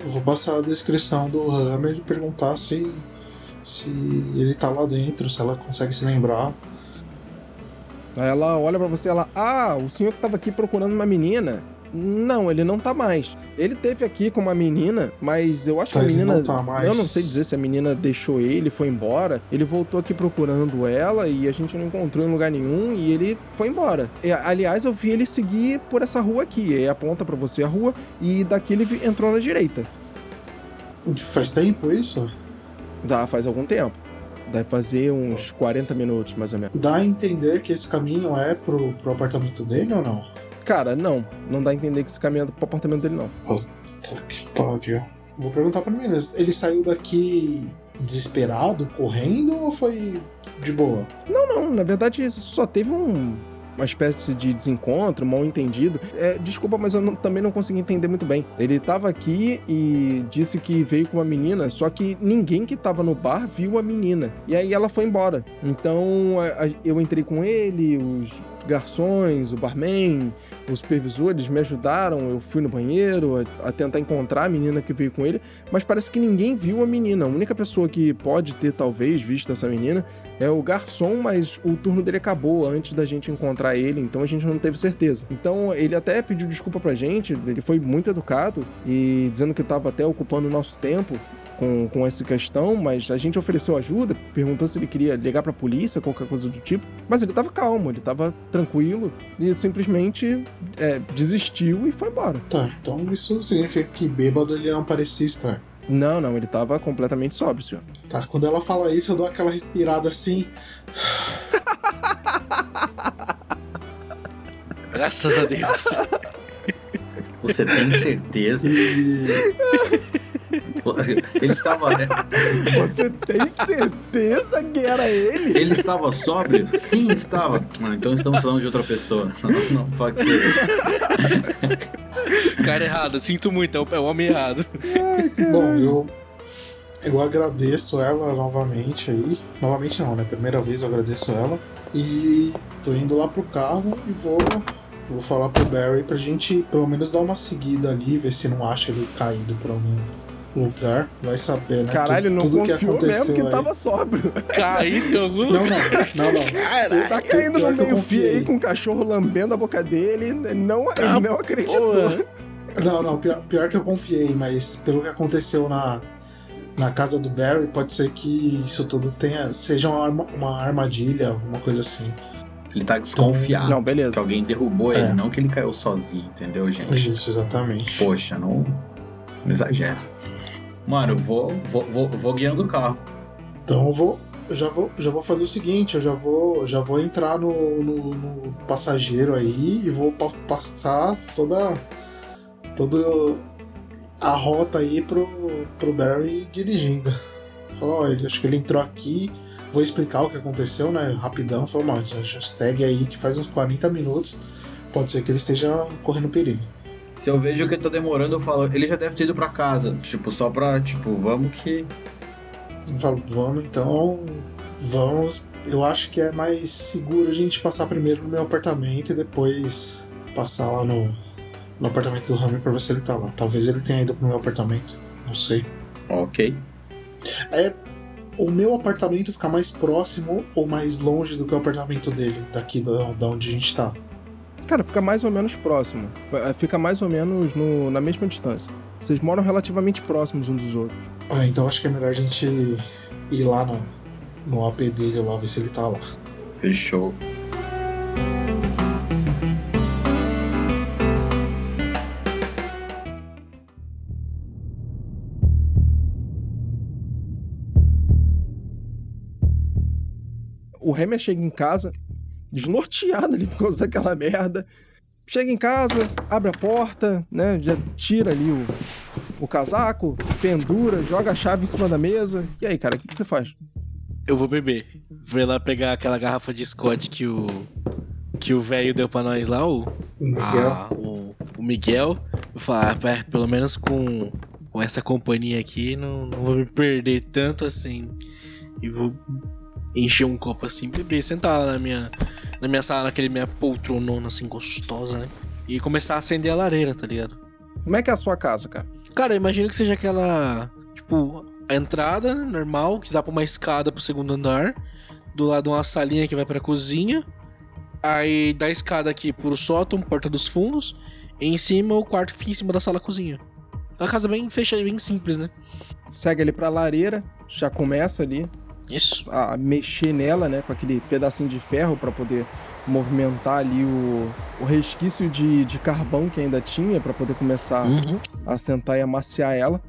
Eu vou passar a descrição do Hammer e perguntar se, se ele tá lá dentro, se ela consegue se lembrar. Aí ela olha pra você e ela, ah, o senhor que tava aqui procurando uma menina. Não, ele não tá mais. Ele teve aqui com uma menina, mas eu acho Tá, que a ele menina. não tá mais. Eu não sei dizer se a menina deixou ele, foi embora. Ele voltou aqui procurando ela e a gente não encontrou em lugar nenhum e ele foi embora. E, aliás, eu vi ele seguir por essa rua aqui. Aí aponta pra você a rua e daqui ele entrou na direita. Faz tempo isso? Já faz algum tempo. Deve fazer uns 40 minutos, mais ou menos. Dá a entender que esse caminho é pro, pro apartamento dele ou não? Cara, não. Não dá a entender que esse caminho é pro apartamento dele, não. Puta que pariu. Vou perguntar pra menina, ele saiu daqui desesperado, correndo ou foi de boa? Não, não, na verdade só teve um, uma espécie de desencontro, mal entendido. É, desculpa, mas eu não- também não consegui entender muito bem. Ele tava aqui e disse que veio com uma menina, só que ninguém que tava no bar viu a menina. E aí ela foi embora. Então a- a- eu entrei com ele, os garçons, o barman, os supervisores me ajudaram. Eu fui no banheiro a, a, tentar encontrar a menina que veio com ele, mas parece que ninguém viu a menina. A única pessoa que pode ter talvez visto essa menina é o garçom, mas o turno dele acabou antes da gente encontrar ele, então a gente não teve certeza. Então ele até pediu desculpa pra gente, ele foi muito educado e dizendo que estava até ocupando o nosso tempo com, com essa questão, mas a gente ofereceu ajuda, perguntou se ele queria ligar pra polícia, qualquer coisa do tipo. Mas ele tava calmo, ele tava tranquilo e simplesmente é, desistiu e foi embora. Tá, então isso significa que bêbado ele não parecia estar. Não, não, ele tava completamente sóbrio, senhor. Tá, quando ela fala isso, eu dou aquela respirada assim. Graças a Deus. Você tem certeza? Ele estava. Né? Você tem certeza que era ele? Ele estava sóbrio? Sim, estava. Ah, então estamos falando de outra pessoa. Não, não pode ser. Cara errado, sinto muito, é o, é o homem errado. Bom, eu. Eu agradeço ela novamente aí. Novamente não, né? Primeira vez eu agradeço ela. E tô indo lá pro carro e vou Vou falar pro Barry pra gente pelo menos dar uma seguida ali, ver se não acha ele caído pra algum lugar. Vai saber, né? Caralho, não tudo confiou que mesmo que aí. tava sóbrio. Caído em algum Não, lugar. não, não, não. Ele tá caindo no meio fio confiei. aí com o cachorro lambendo a boca dele. Ele não, ele Ah, não acreditou. Porra. Não, não, pior, pior que eu confiei, mas pelo que aconteceu na, na casa do Barry, pode ser que isso tudo tenha, seja uma, arma- uma armadilha, alguma coisa assim. Ele tá desconfiado. Não, beleza. Que alguém derrubou É. ele, não que ele caiu sozinho, entendeu, gente? Isso, exatamente. Poxa, não, não exagera. Mano, eu vou, vou, vou, vou guiando o carro. Então eu vou. Já vou, já vou fazer o seguinte, eu já vou, já vou entrar no, no, no passageiro aí e vou pa- passar toda toda a rota aí pro, pro Barry dirigindo. Falou, acho que ele entrou aqui, vou explicar o que aconteceu, né? Rapidão, falou, mano, segue aí que faz uns 40 minutos. Pode ser que ele esteja correndo perigo. Se eu vejo que eu tô demorando, eu falo, ele já deve ter ido pra casa. Tipo, só pra, tipo, vamos que. Eu falo, vamos então, vamos. Eu acho que é mais seguro a gente passar primeiro no meu apartamento e depois passar lá no, no apartamento do Rami pra ver se ele tá lá. Talvez ele tenha ido pro meu apartamento, não sei. Ok. É, o meu apartamento fica mais próximo ou mais longe do que o apartamento dele, daqui da, da onde a gente tá. Cara, fica mais ou menos próximo. Fica mais ou menos no- na mesma distância. Vocês moram relativamente próximos uns dos outros. Ah, então acho que é melhor a gente ir lá no, no AP dele lá, ver se ele tá lá. Fechou. O Hammer chega em casa, desnorteado ali por causa daquela merda. Chega em casa, abre a porta, né? Já tira ali o, o casaco, pendura, joga a chave em cima da mesa. E aí, cara, o que, que você faz? Eu vou beber. Vou ir lá pegar aquela garrafa de Scott que o. Que o velho deu pra nós lá, o. Miguel. Ah, o, o Miguel. Vou falar, ah, pelo menos com, com essa companhia aqui, não, não vou me perder tanto assim. E vou encher um copo assim, beber, sentar lá na minha, na minha sala, naquele minha poltronona assim, gostosa, né? E começar a acender a lareira, tá ligado? Como é que é a sua casa, cara? Cara, eu imagino que seja aquela. Tipo, a entrada normal, que dá pra uma escada pro segundo andar. Do lado uma salinha que vai pra cozinha. Aí da escada aqui pro sótão, porta dos fundos. E em cima o quarto que fica em cima da sala-cozinha. Uma casa bem fechada, bem simples, né? Segue ali pra lareira, já começa ali Isso. a mexer nela, né, com aquele pedacinho de ferro pra poder movimentar ali o, o resquício de, de carvão que ainda tinha pra poder começar Uhum. a sentar e amaciar ela.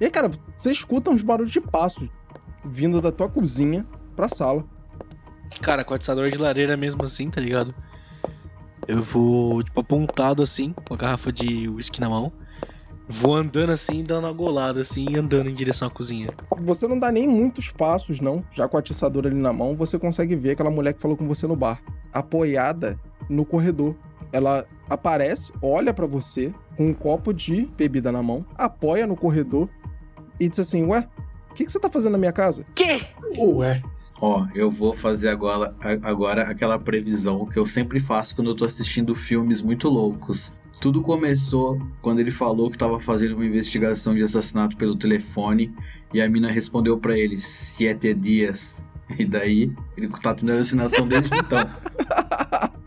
E aí, cara, você escuta uns barulhos de passos vindo da tua cozinha pra sala. Cara, com atiçador de lareira mesmo assim, tá ligado? Eu vou, tipo, apontado assim, com a garrafa de uísque na mão. Vou andando assim, dando uma golada assim, e andando em direção à cozinha. Você não dá nem muitos passos, não. Já com a atiçadora ali na mão, você consegue ver aquela mulher que falou com você no bar, apoiada no corredor. Ela aparece, olha pra você com um copo de bebida na mão, apoia no corredor e diz assim: Ué, o que, que você tá fazendo na minha casa? Que? Ué, Ó, eu vou fazer agora, agora aquela previsão que eu sempre faço quando eu tô assistindo filmes muito loucos. Tudo começou quando ele falou que estava fazendo uma investigação de assassinato pelo telefone e a mina respondeu para ele sete dias. E daí ele tá tendo alucinação desde então.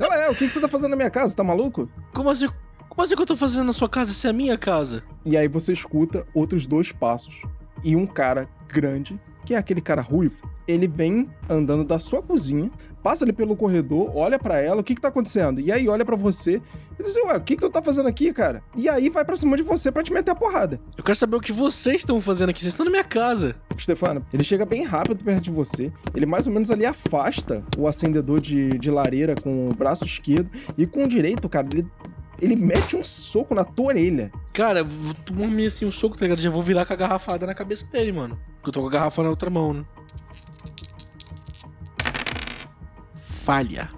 Ela é, o que, que você tá fazendo na minha casa? Tá maluco? Como assim? Como assim que eu tô fazendo na sua casa? Essa é a minha casa. E aí você escuta outros dois passos e um cara grande, que é aquele cara ruivo, ele vem andando da sua cozinha, passa ali pelo corredor, olha para ela, o que que tá acontecendo? E aí olha para você e diz assim, ué, o que que tu tá fazendo aqui, cara? E aí vai pra cima de você para te meter a porrada. Eu quero saber o que vocês estão fazendo aqui, vocês estão na minha casa. Stefano, ele chega bem rápido perto de você, ele mais ou menos ali afasta o acendedor de, de lareira com o braço esquerdo e com o direito, cara, ele ele mete um soco na tua orelha. Cara, tomar assim um soco, tá ligado? Já vou virar com a garrafada na cabeça dele, mano. Porque eu tô com a garrafa na outra mão, né? Falha.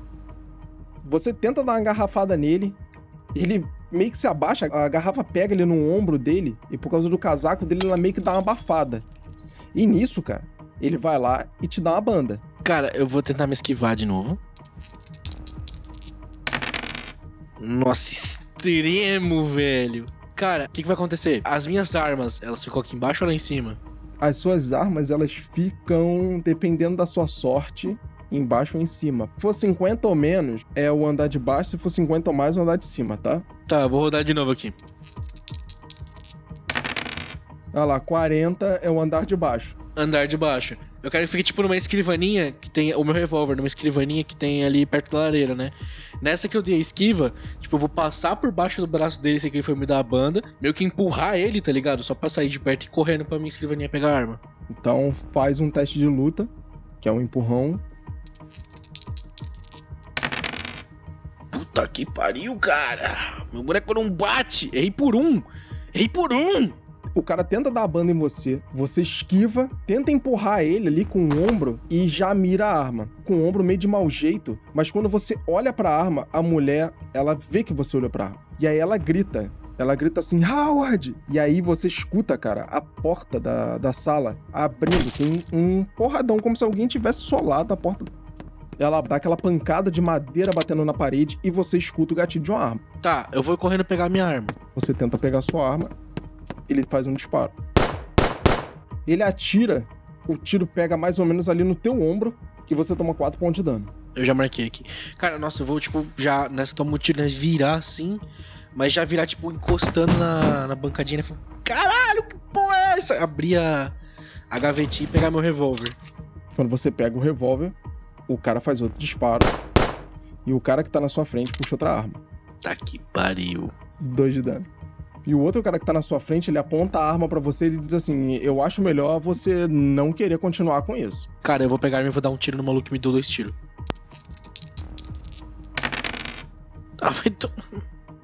Você tenta dar uma garrafada nele, ele meio que se abaixa, a garrafa pega ele no ombro dele, e por causa do casaco dele, ela meio que dá uma abafada. E nisso, cara, ele vai lá e te dá uma banda. Cara, eu vou tentar me esquivar de novo. Nossa, extremo, velho. Cara, o que, que, vai acontecer? As minhas armas, elas ficam aqui embaixo ou lá em cima? As suas armas, elas ficam, dependendo da sua sorte, embaixo ou em cima. Se for 50 ou menos, é o andar de baixo. Se for 50 ou mais, é o andar de cima, tá? Tá, vou rodar de novo aqui. Olha lá, 40 é o andar de baixo. Andar de baixo. Eu quero que fique tipo numa escrivaninha que tem. O meu revólver, numa escrivaninha que tem ali perto da lareira, né? Nessa que eu dei a esquiva, tipo, eu vou passar por baixo do braço dele se ele foi me dar a banda, meio que empurrar ele, tá ligado? Só pra sair de perto e correndo pra minha escrivaninha pegar a arma. Então faz um teste de luta, que é um empurrão. Puta que pariu, cara! Meu boneco não bate! Errei por um! Errei por um! o cara tenta dar a banda em você, você esquiva, tenta empurrar ele ali com o ombro e já mira a arma. Com o ombro meio de mau jeito, mas quando você olha para a arma, a mulher, ela vê que você olhou pra arma. E aí ela grita. Ela grita assim, Howard! E aí você escuta, cara, a porta da, da sala abrindo. Tem um porradão, como se alguém tivesse solado a porta ela dá aquela pancada de madeira batendo na parede e você escuta o gatilho de uma arma. Tá, eu vou correndo pegar minha arma. Você tenta pegar sua arma ele faz um disparo. Ele atira, o tiro pega mais ou menos ali no teu ombro e você toma 4 pontos de dano. Eu já marquei aqui. Cara, nossa, eu vou, tipo, já nessa toma um tiro, né, virar assim, mas já virar, tipo, encostando na, na bancadinha, né? Caralho, que porra é essa? Abrir a, a gavetinha e pegar meu revólver. Quando você pega o revólver, o cara faz outro disparo. E o cara que tá na sua frente puxa outra arma. Tá que pariu. Dois de dano. E o outro cara que tá na sua frente, ele aponta a arma para você e diz assim: Eu acho melhor você não querer continuar com isso. Cara, eu vou pegar e vou dar um tiro no maluco que me deu dois tiros. Ah, vai to...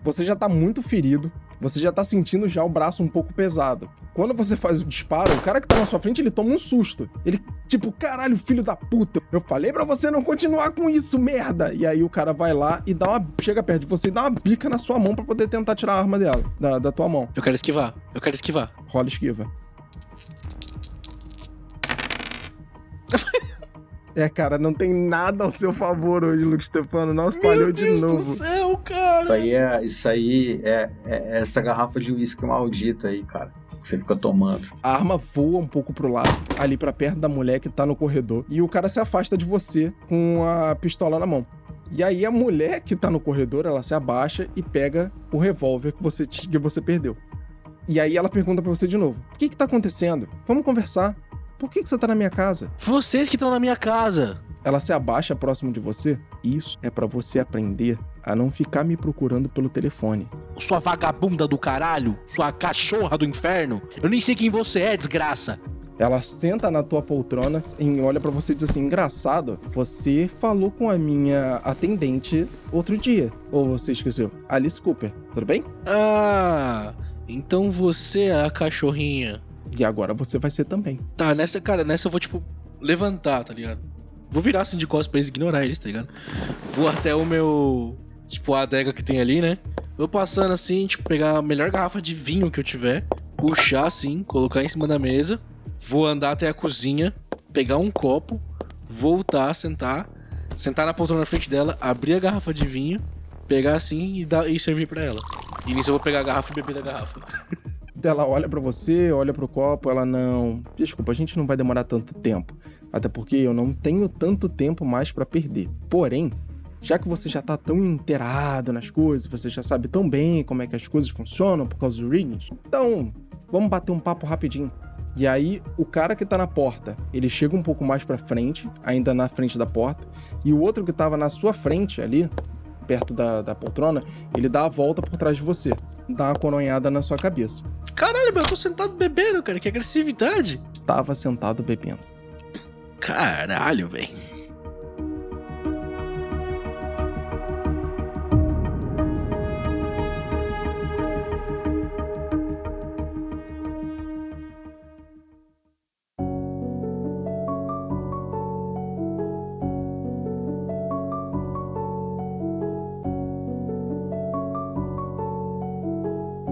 Você já tá muito ferido você já tá sentindo já o braço um pouco pesado. Quando você faz o disparo, o cara que tá na sua frente, ele toma um susto. Ele, tipo, caralho, filho da puta, eu falei para você não continuar com isso, merda! E aí o cara vai lá e dá uma. chega perto de você e dá uma bica na sua mão para poder tentar tirar a arma dela, da, da tua mão. Eu quero esquivar, eu quero esquivar. Rola esquiva. É, cara, não tem nada ao seu favor hoje, Luke Stefano. Nossa, falhou de novo. Meu Deus do céu, cara. Isso aí é, isso aí é, é essa garrafa de uísque maldita aí, cara. Que você fica tomando. A arma voa um pouco pro lado, ali para perto da mulher que tá no corredor. E o cara se afasta de você com a pistola na mão. E aí a mulher que tá no corredor, ela se abaixa e pega o revólver que você, que você perdeu. E aí ela pergunta para você de novo: O que que tá acontecendo? Vamos conversar. Por que, que você tá na minha casa? Vocês que estão na minha casa. Ela se abaixa próximo de você? Isso é para você aprender a não ficar me procurando pelo telefone. Sua vagabunda do caralho, sua cachorra do inferno. Eu nem sei quem você é, desgraça. Ela senta na tua poltrona e olha para você e diz assim: "Engraçado, você falou com a minha atendente outro dia. Ou você esqueceu? Alice Cooper, tudo bem?" Ah, então você é a cachorrinha. E agora você vai ser também. Tá, nessa, cara, nessa eu vou, tipo, levantar, tá ligado? Vou virar assim de costas pra eles ignorar eles, tá ligado? Vou até o meu. Tipo, a adega que tem ali, né? Vou passando assim, tipo, pegar a melhor garrafa de vinho que eu tiver, puxar assim, colocar em cima da mesa vou andar até a cozinha, pegar um copo, voltar, sentar, sentar na poltrona na frente dela, abrir a garrafa de vinho, pegar assim e, dar, e servir para ela. E nisso eu vou pegar a garrafa e beber da garrafa. Ela olha para você, olha pro copo, ela não. Desculpa, a gente não vai demorar tanto tempo. Até porque eu não tenho tanto tempo mais para perder. Porém, já que você já tá tão inteirado nas coisas, você já sabe tão bem como é que as coisas funcionam por causa do Riggins, então vamos bater um papo rapidinho. E aí, o cara que tá na porta, ele chega um pouco mais pra frente, ainda na frente da porta, e o outro que tava na sua frente ali, perto da, da poltrona, ele dá a volta por trás de você, dá uma coronhada na sua cabeça. Caralho, mas eu tô sentado bebendo, cara, que agressividade. Estava sentado bebendo. Caralho, velho.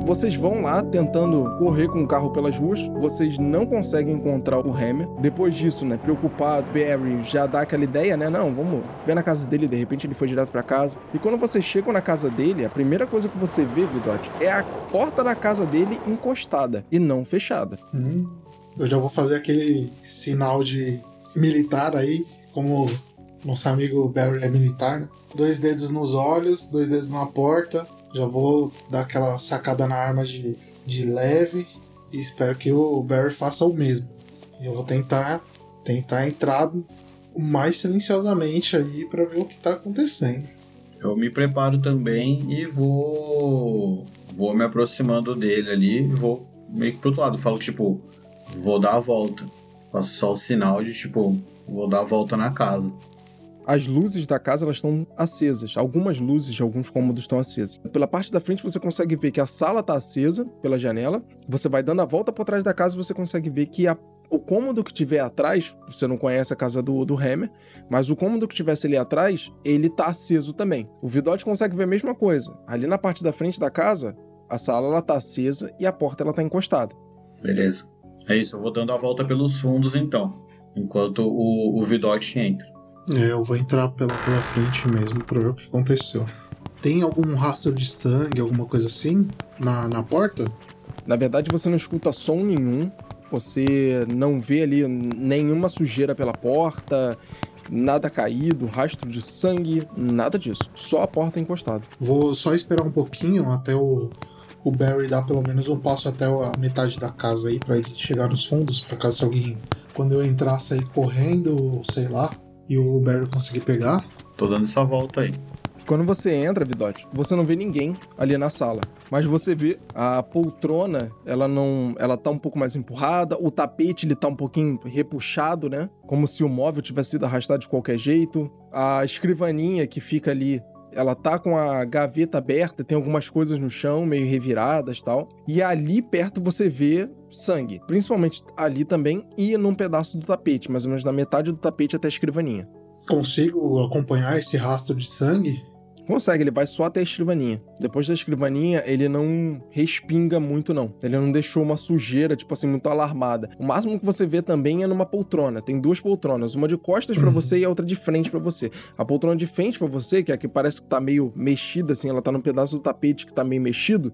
Vocês vão lá tentando correr com o carro pelas ruas, vocês não conseguem encontrar o Hammer. Depois disso, né, preocupado, Barry já dá aquela ideia, né? Não, vamos ver na casa dele, de repente ele foi direto para casa. E quando vocês chegam na casa dele, a primeira coisa que você vê, Vidote, é a porta da casa dele encostada e não fechada. Hum, eu já vou fazer aquele sinal de militar aí, como nosso amigo Barry é militar, né? Dois dedos nos olhos, dois dedos na porta, já vou dar aquela sacada na arma de, de leve e espero que o Barry faça o mesmo. Eu vou tentar tentar entrar o mais silenciosamente aí para ver o que tá acontecendo. Eu me preparo também e vou vou me aproximando dele ali, vou meio que pro outro lado, falo tipo, vou dar a volta. Faço só o sinal de tipo, vou dar a volta na casa as luzes da casa elas estão acesas. Algumas luzes de alguns cômodos estão acesas. Pela parte da frente você consegue ver que a sala está acesa pela janela. Você vai dando a volta por trás da casa e você consegue ver que a o cômodo que tiver atrás, você não conhece a casa do, do Hammer, mas o cômodo que tivesse ali atrás, ele tá aceso também. O Vidote consegue ver a mesma coisa. Ali na parte da frente da casa, a sala ela tá acesa e a porta ela tá encostada. Beleza. É isso, eu vou dando a volta pelos fundos então, enquanto o, o Vidote entra. É, eu vou entrar pela, pela frente mesmo pra ver o que aconteceu. Tem algum rastro de sangue, alguma coisa assim, na, na porta? Na verdade, você não escuta som nenhum. Você não vê ali nenhuma sujeira pela porta, nada caído, rastro de sangue, nada disso. Só a porta encostada. Vou só esperar um pouquinho até o, o Barry dar pelo menos um passo até a metade da casa aí para ele chegar nos fundos, para caso alguém, quando eu entrar, sair correndo, sei lá, e o Barry conseguir pegar. Tô dando essa volta aí. Quando você entra, Vidote, você não vê ninguém ali na sala. Mas você vê a poltrona, ela não, ela tá um pouco mais empurrada, o tapete ele tá um pouquinho repuxado, né? Como se o móvel tivesse sido arrastado de qualquer jeito. A escrivaninha que fica ali ela tá com a gaveta aberta, tem algumas coisas no chão, meio reviradas tal. E ali perto você vê sangue. Principalmente ali também e num pedaço do tapete, mais ou menos na metade do tapete até a escrivaninha. Consigo acompanhar esse rastro de sangue? Consegue, ele vai só até a escrivaninha. Depois da escrivaninha, ele não respinga muito, não. Ele não deixou uma sujeira, tipo assim, muito alarmada. O máximo que você vê também é numa poltrona. Tem duas poltronas, uma de costas uhum. para você e a outra de frente para você. A poltrona de frente para você, que é a que parece que tá meio mexida, assim, ela tá num pedaço do tapete que tá meio mexido,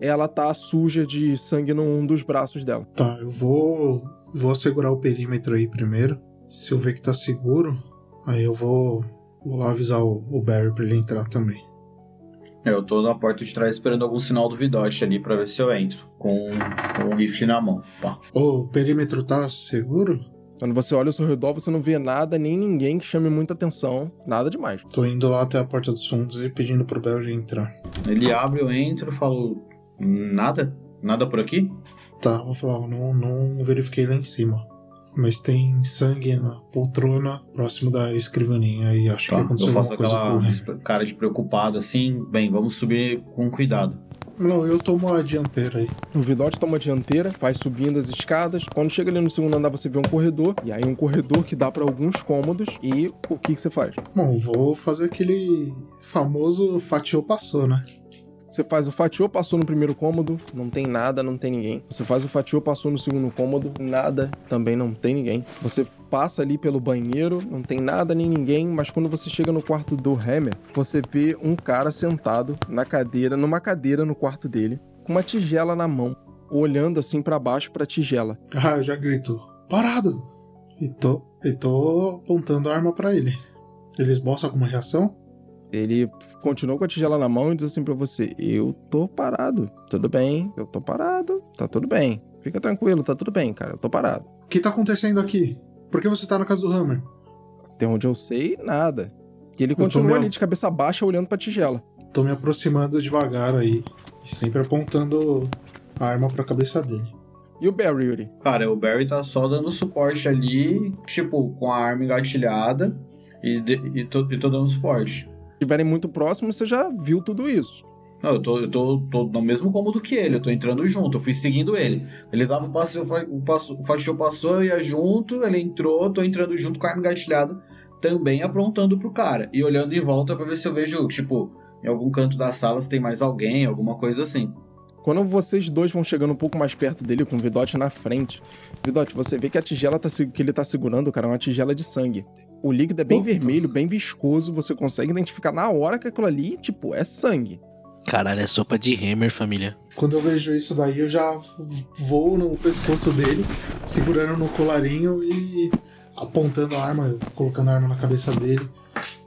ela tá suja de sangue num dos braços dela. Tá, eu vou. Vou assegurar o perímetro aí primeiro. Se eu ver que tá seguro, aí eu vou Vou lá avisar o, o Barry pra ele entrar também. Eu tô na porta de trás esperando algum sinal do Vidote ali pra ver se eu entro. Com, com o rifle na mão. Pá. O perímetro tá seguro? Quando você olha ao seu redor, você não vê nada, nem ninguém que chame muita atenção. Nada demais. Tô indo lá até a porta dos fundos e pedindo pro Barry entrar. Ele abre, eu entro, falo. Nada? Nada por aqui? Tá, vou falar, não, não verifiquei lá em cima mas tem sangue na poltrona próximo da escrivaninha e acho tá, que aconteceu alguma coisa cara de preocupado assim, bem, vamos subir com cuidado. Não, eu tomo a dianteira aí. O Vidote toma a dianteira, vai subindo as escadas. Quando chega ali no segundo andar, você vê um corredor. E aí um corredor que dá para alguns cômodos. E o que, que você faz? Bom, vou fazer aquele famoso fatiou passou, né? Você faz o fatiou, passou no primeiro cômodo, não tem nada, não tem ninguém. Você faz o fatiou, passou no segundo cômodo, nada, também não tem ninguém. Você passa ali pelo banheiro, não tem nada nem ninguém, mas quando você chega no quarto do Hammer, você vê um cara sentado na cadeira, numa cadeira no quarto dele, com uma tigela na mão, olhando assim para baixo pra tigela. Ah, eu já grito, parado! E tô, e tô apontando a arma para ele. Eles mostram alguma reação? Ele continua com a tigela na mão e diz assim pra você: Eu tô parado, tudo bem, eu tô parado, tá tudo bem. Fica tranquilo, tá tudo bem, cara, eu tô parado. O que tá acontecendo aqui? Por que você tá na casa do Hammer? Até onde eu sei, nada. E ele continua ali de cabeça baixa olhando pra tigela. Tô me aproximando devagar aí. E sempre apontando a arma pra cabeça dele. E o Barry, Yuri? Cara, o Barry tá só dando suporte ali, tipo, com a arma engatilhada e, de- e, tô, e tô dando suporte. Se estiverem muito próximos, você já viu tudo isso. Não, eu tô, eu tô, tô no mesmo cômodo que ele, eu tô entrando junto, eu fui seguindo ele. Ele dava o passo, o passo, o passou, eu ia junto, ele entrou, tô entrando junto com a arma engatilhada, também aprontando pro cara. E olhando em volta pra ver se eu vejo, tipo, em algum canto da sala se tem mais alguém, alguma coisa assim. Quando vocês dois vão chegando um pouco mais perto dele, com o Vidote na frente, Vidote, você vê que a tigela tá que ele tá segurando, cara, é uma tigela de sangue. O líquido é bem Puta. vermelho, bem viscoso, você consegue identificar na hora que aquilo ali, tipo, é sangue. Caralho, é sopa de Hammer, família. Quando eu vejo isso daí, eu já vou no pescoço dele, segurando no colarinho e apontando a arma, colocando a arma na cabeça dele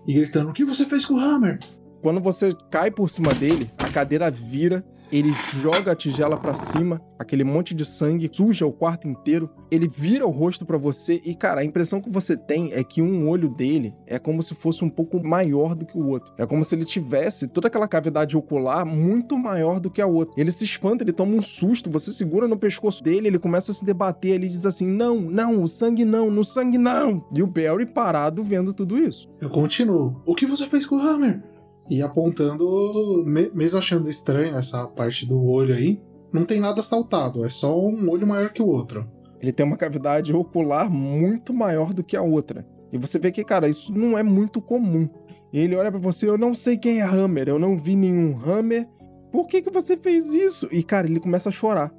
e gritando: O que você fez com o Hammer? Quando você cai por cima dele, a cadeira vira, ele joga a tigela pra cima, aquele monte de sangue suja o quarto inteiro. Ele vira o rosto pra você e, cara, a impressão que você tem é que um olho dele é como se fosse um pouco maior do que o outro. É como se ele tivesse toda aquela cavidade ocular muito maior do que a outra. Ele se espanta, ele toma um susto, você segura no pescoço dele, ele começa a se debater, ele diz assim: "Não, não, o sangue não, no sangue não". E o Barry parado vendo tudo isso. Eu continuo: O que você fez com o Hammer? E apontando, me- mesmo achando estranho essa parte do olho aí, não tem nada saltado, é só um olho maior que o outro. Ele tem uma cavidade ocular muito maior do que a outra. E você vê que, cara, isso não é muito comum. E ele olha pra você, eu não sei quem é Hammer, eu não vi nenhum Hammer. Por que que você fez isso? E, cara, ele começa a chorar.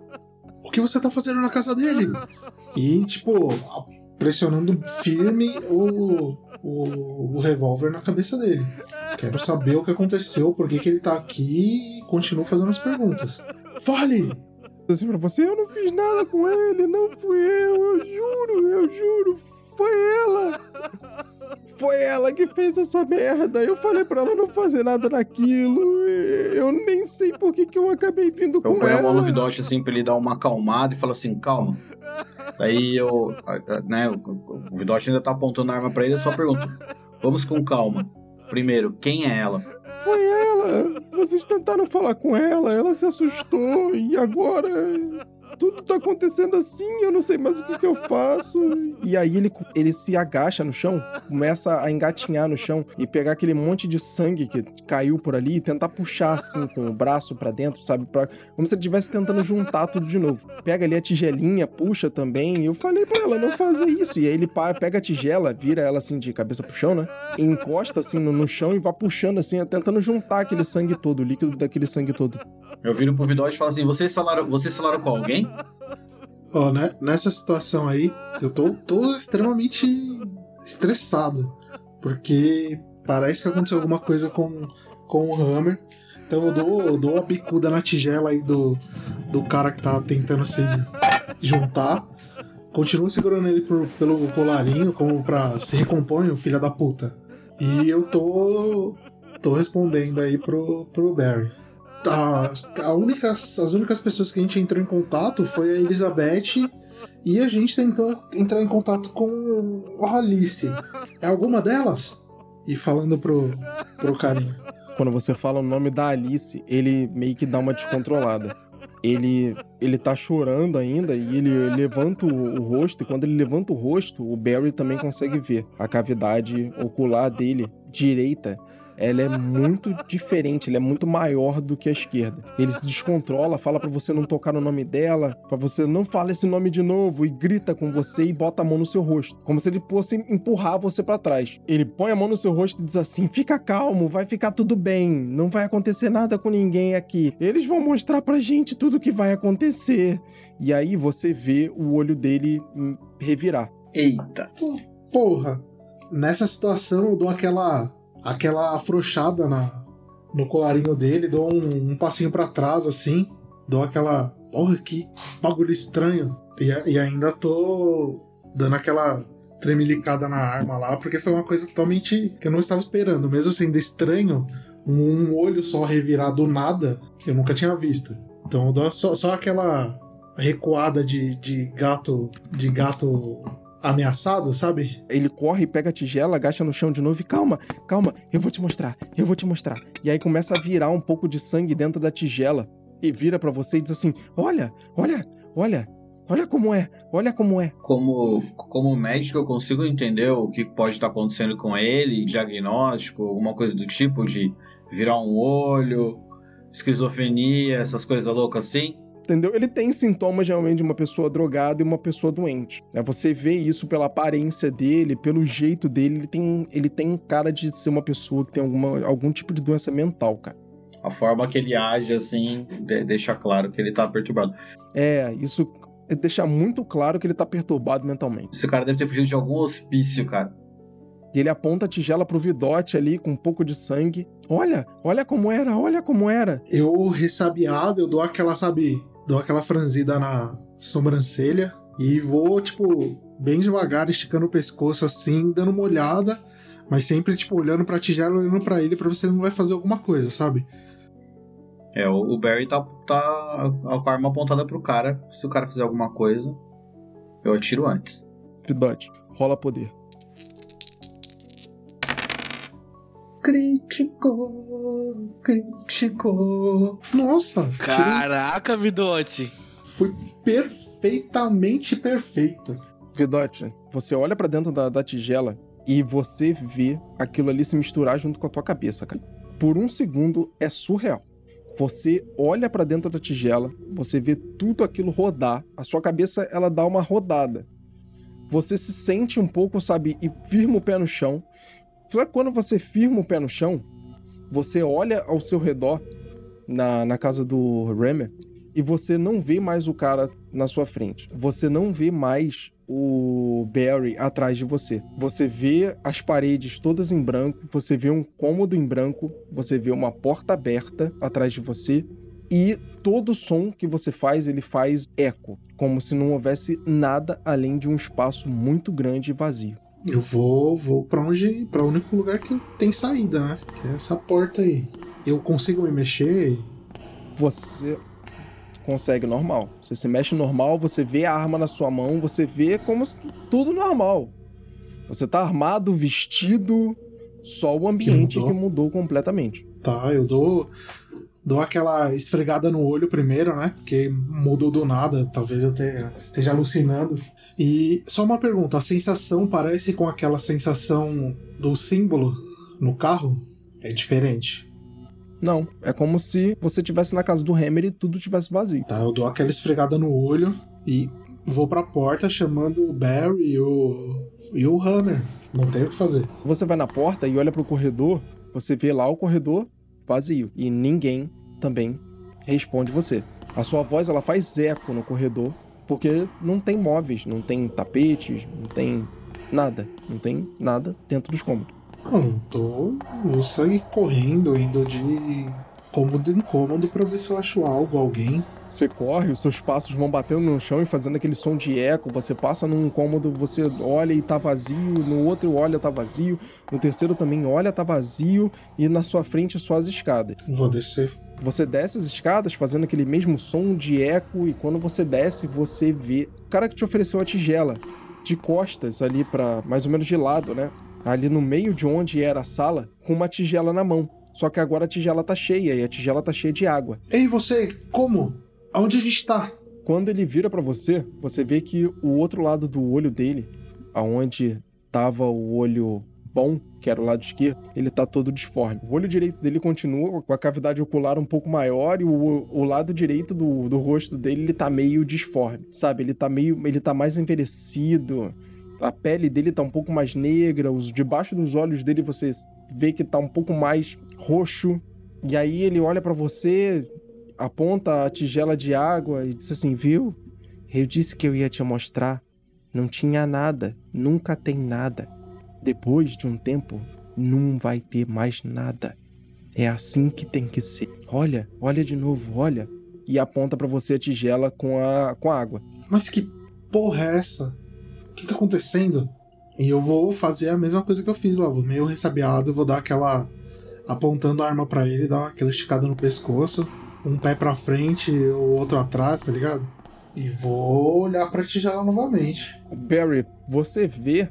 O que você tá fazendo na casa dele? E, tipo, pressionando firme o, o, o revólver na cabeça dele. Quero saber o que aconteceu, por que, que ele tá aqui e continuo fazendo as perguntas. Fale! Assim pra você, eu não fiz nada com ele, não fui eu, eu juro, eu juro, foi ela. Foi ela que fez essa merda. Eu falei pra ela não fazer nada daquilo. Eu nem sei por que, que eu acabei vindo Eu com ponho a mão no ela. Vidoche assim pra ele dar uma acalmada e falo assim, calma. Daí eu, a- a- né, o, Vidoche ainda tá apontando a arma pra ele, eu só pergunto, vamos com calma. Primeiro, quem é ela? Foi ela! Vocês tentaram falar com ela, ela se assustou e agora tudo tá acontecendo assim, eu não sei mais o que, que eu faço. E aí ele, ele se agacha no chão, começa a engatinhar no chão e pegar aquele monte de sangue que caiu por ali e tentar puxar assim com o braço pra dentro, sabe? Pra, como se ele estivesse tentando juntar tudo de novo. Pega ali a tigelinha, puxa também. E eu falei pra ela não fazer isso. E aí ele pega a tigela, vira ela assim de cabeça pro chão, né? E encosta assim no, no chão e vai puxando assim, tentando juntar aquele sangue todo, o líquido daquele sangue todo. Eu viro pro Vidoche e falo assim, vocês falaram, vocês falaram com alguém? Ó, né, nessa situação aí, eu tô, tô extremamente estressado. Porque parece que aconteceu alguma coisa com, com o Hammer. Então eu dou, eu dou uma bicuda na tigela aí do, do cara que tá tentando se juntar. Continuo segurando ele por- pelo colarinho, como pra se recompõe, o filho da puta. E eu tô. tô respondendo aí pro, pro Barry. A, a única, as únicas pessoas que a gente entrou em contato foi a Elizabeth e a gente tentou entrar em contato com a Alice. É alguma delas? E falando pro, pro carinha. Quando você fala o nome da Alice, ele meio que dá uma descontrolada. Ele, ele tá chorando ainda e ele levanta o, o rosto, e quando ele levanta o rosto, o Barry também consegue ver a cavidade ocular dele, direita, ela é muito diferente, ela é muito maior do que a esquerda. Ele se descontrola, fala para você não tocar no nome dela, para você não falar esse nome de novo e grita com você e bota a mão no seu rosto, como se ele fosse empurrar você para trás. Ele põe a mão no seu rosto e diz assim: "Fica calmo, vai ficar tudo bem, não vai acontecer nada com ninguém aqui. Eles vão mostrar pra gente tudo o que vai acontecer". E aí você vê o olho dele hum, revirar. Eita. Porra, nessa situação eu dou aquela aquela afrouxada na, no colarinho dele, dou um, um passinho para trás assim, dou aquela. Porra, que bagulho estranho. E, e ainda tô dando aquela tremelicada na arma lá, porque foi uma coisa totalmente que eu não estava esperando. Mesmo sendo estranho, um olho só revirar do nada, eu nunca tinha visto. Então eu dou só, só aquela recuada de, de gato de gato ameaçado, sabe? Ele corre, pega a tigela, agacha no chão de novo e calma, calma, eu vou te mostrar, eu vou te mostrar. E aí começa a virar um pouco de sangue dentro da tigela e vira para você e diz assim: "Olha, olha, olha, olha como é, olha como é". Como como médico eu consigo entender o que pode estar acontecendo com ele, diagnóstico, alguma coisa do tipo de virar um olho, esquizofrenia, essas coisas loucas assim? Entendeu? Ele tem sintomas realmente de uma pessoa drogada e uma pessoa doente. É, você vê isso pela aparência dele, pelo jeito dele, ele tem, ele tem cara de ser uma pessoa que tem alguma, algum tipo de doença mental, cara. A forma que ele age, assim, deixa claro que ele tá perturbado. É, isso deixa muito claro que ele tá perturbado mentalmente. Esse cara deve ter fugido de algum hospício, cara. E ele aponta a tigela pro vidote ali com um pouco de sangue. Olha, olha como era, olha como era. Eu, ressabiado, eu dou aquela, sabe, dou aquela franzida na sobrancelha e vou, tipo, bem devagar, esticando o pescoço assim, dando uma olhada, mas sempre, tipo, olhando pra tigela, olhando pra ele pra ver se ele não vai fazer alguma coisa, sabe? É, o Barry tá, tá com a arma apontada pro cara. Se o cara fizer alguma coisa, eu atiro antes. Fidote, rola poder. Crítico, crítico. Nossa! Caraca, Vidote! Foi perfeitamente perfeito. Vidote, você olha para dentro da, da tigela e você vê aquilo ali se misturar junto com a tua cabeça, cara. Por um segundo é surreal. Você olha para dentro da tigela, você vê tudo aquilo rodar, a sua cabeça ela dá uma rodada. Você se sente um pouco, sabe, e firma o pé no chão então é quando você firma o pé no chão, você olha ao seu redor na, na casa do Remer e você não vê mais o cara na sua frente. Você não vê mais o Barry atrás de você. Você vê as paredes todas em branco, você vê um cômodo em branco, você vê uma porta aberta atrás de você e todo som que você faz, ele faz eco, como se não houvesse nada além de um espaço muito grande e vazio. Eu vou, vou para onde, para o único lugar que tem saída, né? Que é essa porta aí. Eu consigo me mexer? Você consegue normal. Você se mexe normal, você vê a arma na sua mão, você vê como tudo normal. Você tá armado, vestido, só o ambiente que mudou, que mudou completamente. Tá, eu dou dou aquela esfregada no olho primeiro, né? Porque mudou do nada, talvez eu esteja alucinando. E só uma pergunta: a sensação parece com aquela sensação do símbolo no carro? É diferente? Não, é como se você estivesse na casa do Hammer e tudo tivesse vazio. Tá, eu dou aquela esfregada no olho e vou pra porta chamando o Barry e o, e o Hammer. Não tem o que fazer. Você vai na porta e olha pro corredor, você vê lá o corredor vazio e ninguém também responde você. A sua voz ela faz eco no corredor porque não tem móveis, não tem tapetes, não tem nada. Não tem nada dentro dos cômodos. Não, tô. Vou sair correndo, indo de cômodo em cômodo pra ver se eu acho algo, alguém. Você corre, os seus passos vão batendo no chão e fazendo aquele som de eco. Você passa num cômodo, você olha e tá vazio, no outro olha tá vazio, no terceiro também olha tá vazio e na sua frente só as escadas. Vou descer. Você desce as escadas fazendo aquele mesmo som de eco e quando você desce, você vê o cara que te ofereceu a tigela de costas ali para mais ou menos de lado, né? Ali no meio de onde era a sala, com uma tigela na mão. Só que agora a tigela tá cheia e a tigela tá cheia de água. Ei, você, como? Aonde a gente tá? Quando ele vira para você, você vê que o outro lado do olho dele, aonde tava o olho bom, que era o lado esquerdo, ele tá todo disforme. O olho direito dele continua com a cavidade ocular um pouco maior e o, o lado direito do, do rosto dele, ele tá meio disforme, sabe? Ele tá meio, ele tá mais envelhecido, a pele dele tá um pouco mais negra, os debaixo dos olhos dele você vê que tá um pouco mais roxo. E aí ele olha para você, aponta a tigela de água e diz assim: "Viu? Eu disse que eu ia te mostrar. Não tinha nada, nunca tem nada. Depois de um tempo, não vai ter mais nada. É assim que tem que ser. Olha, olha de novo, olha." E aponta para você a tigela com a com a água. Mas que porra é essa? O que tá acontecendo? E eu vou fazer a mesma coisa que eu fiz lá, vou meio ressabiado, vou dar aquela. apontando a arma para ele, dar aquela esticada no pescoço, um pé pra frente, o outro atrás, tá ligado? E vou olhar pra tigela novamente. Barry, você vê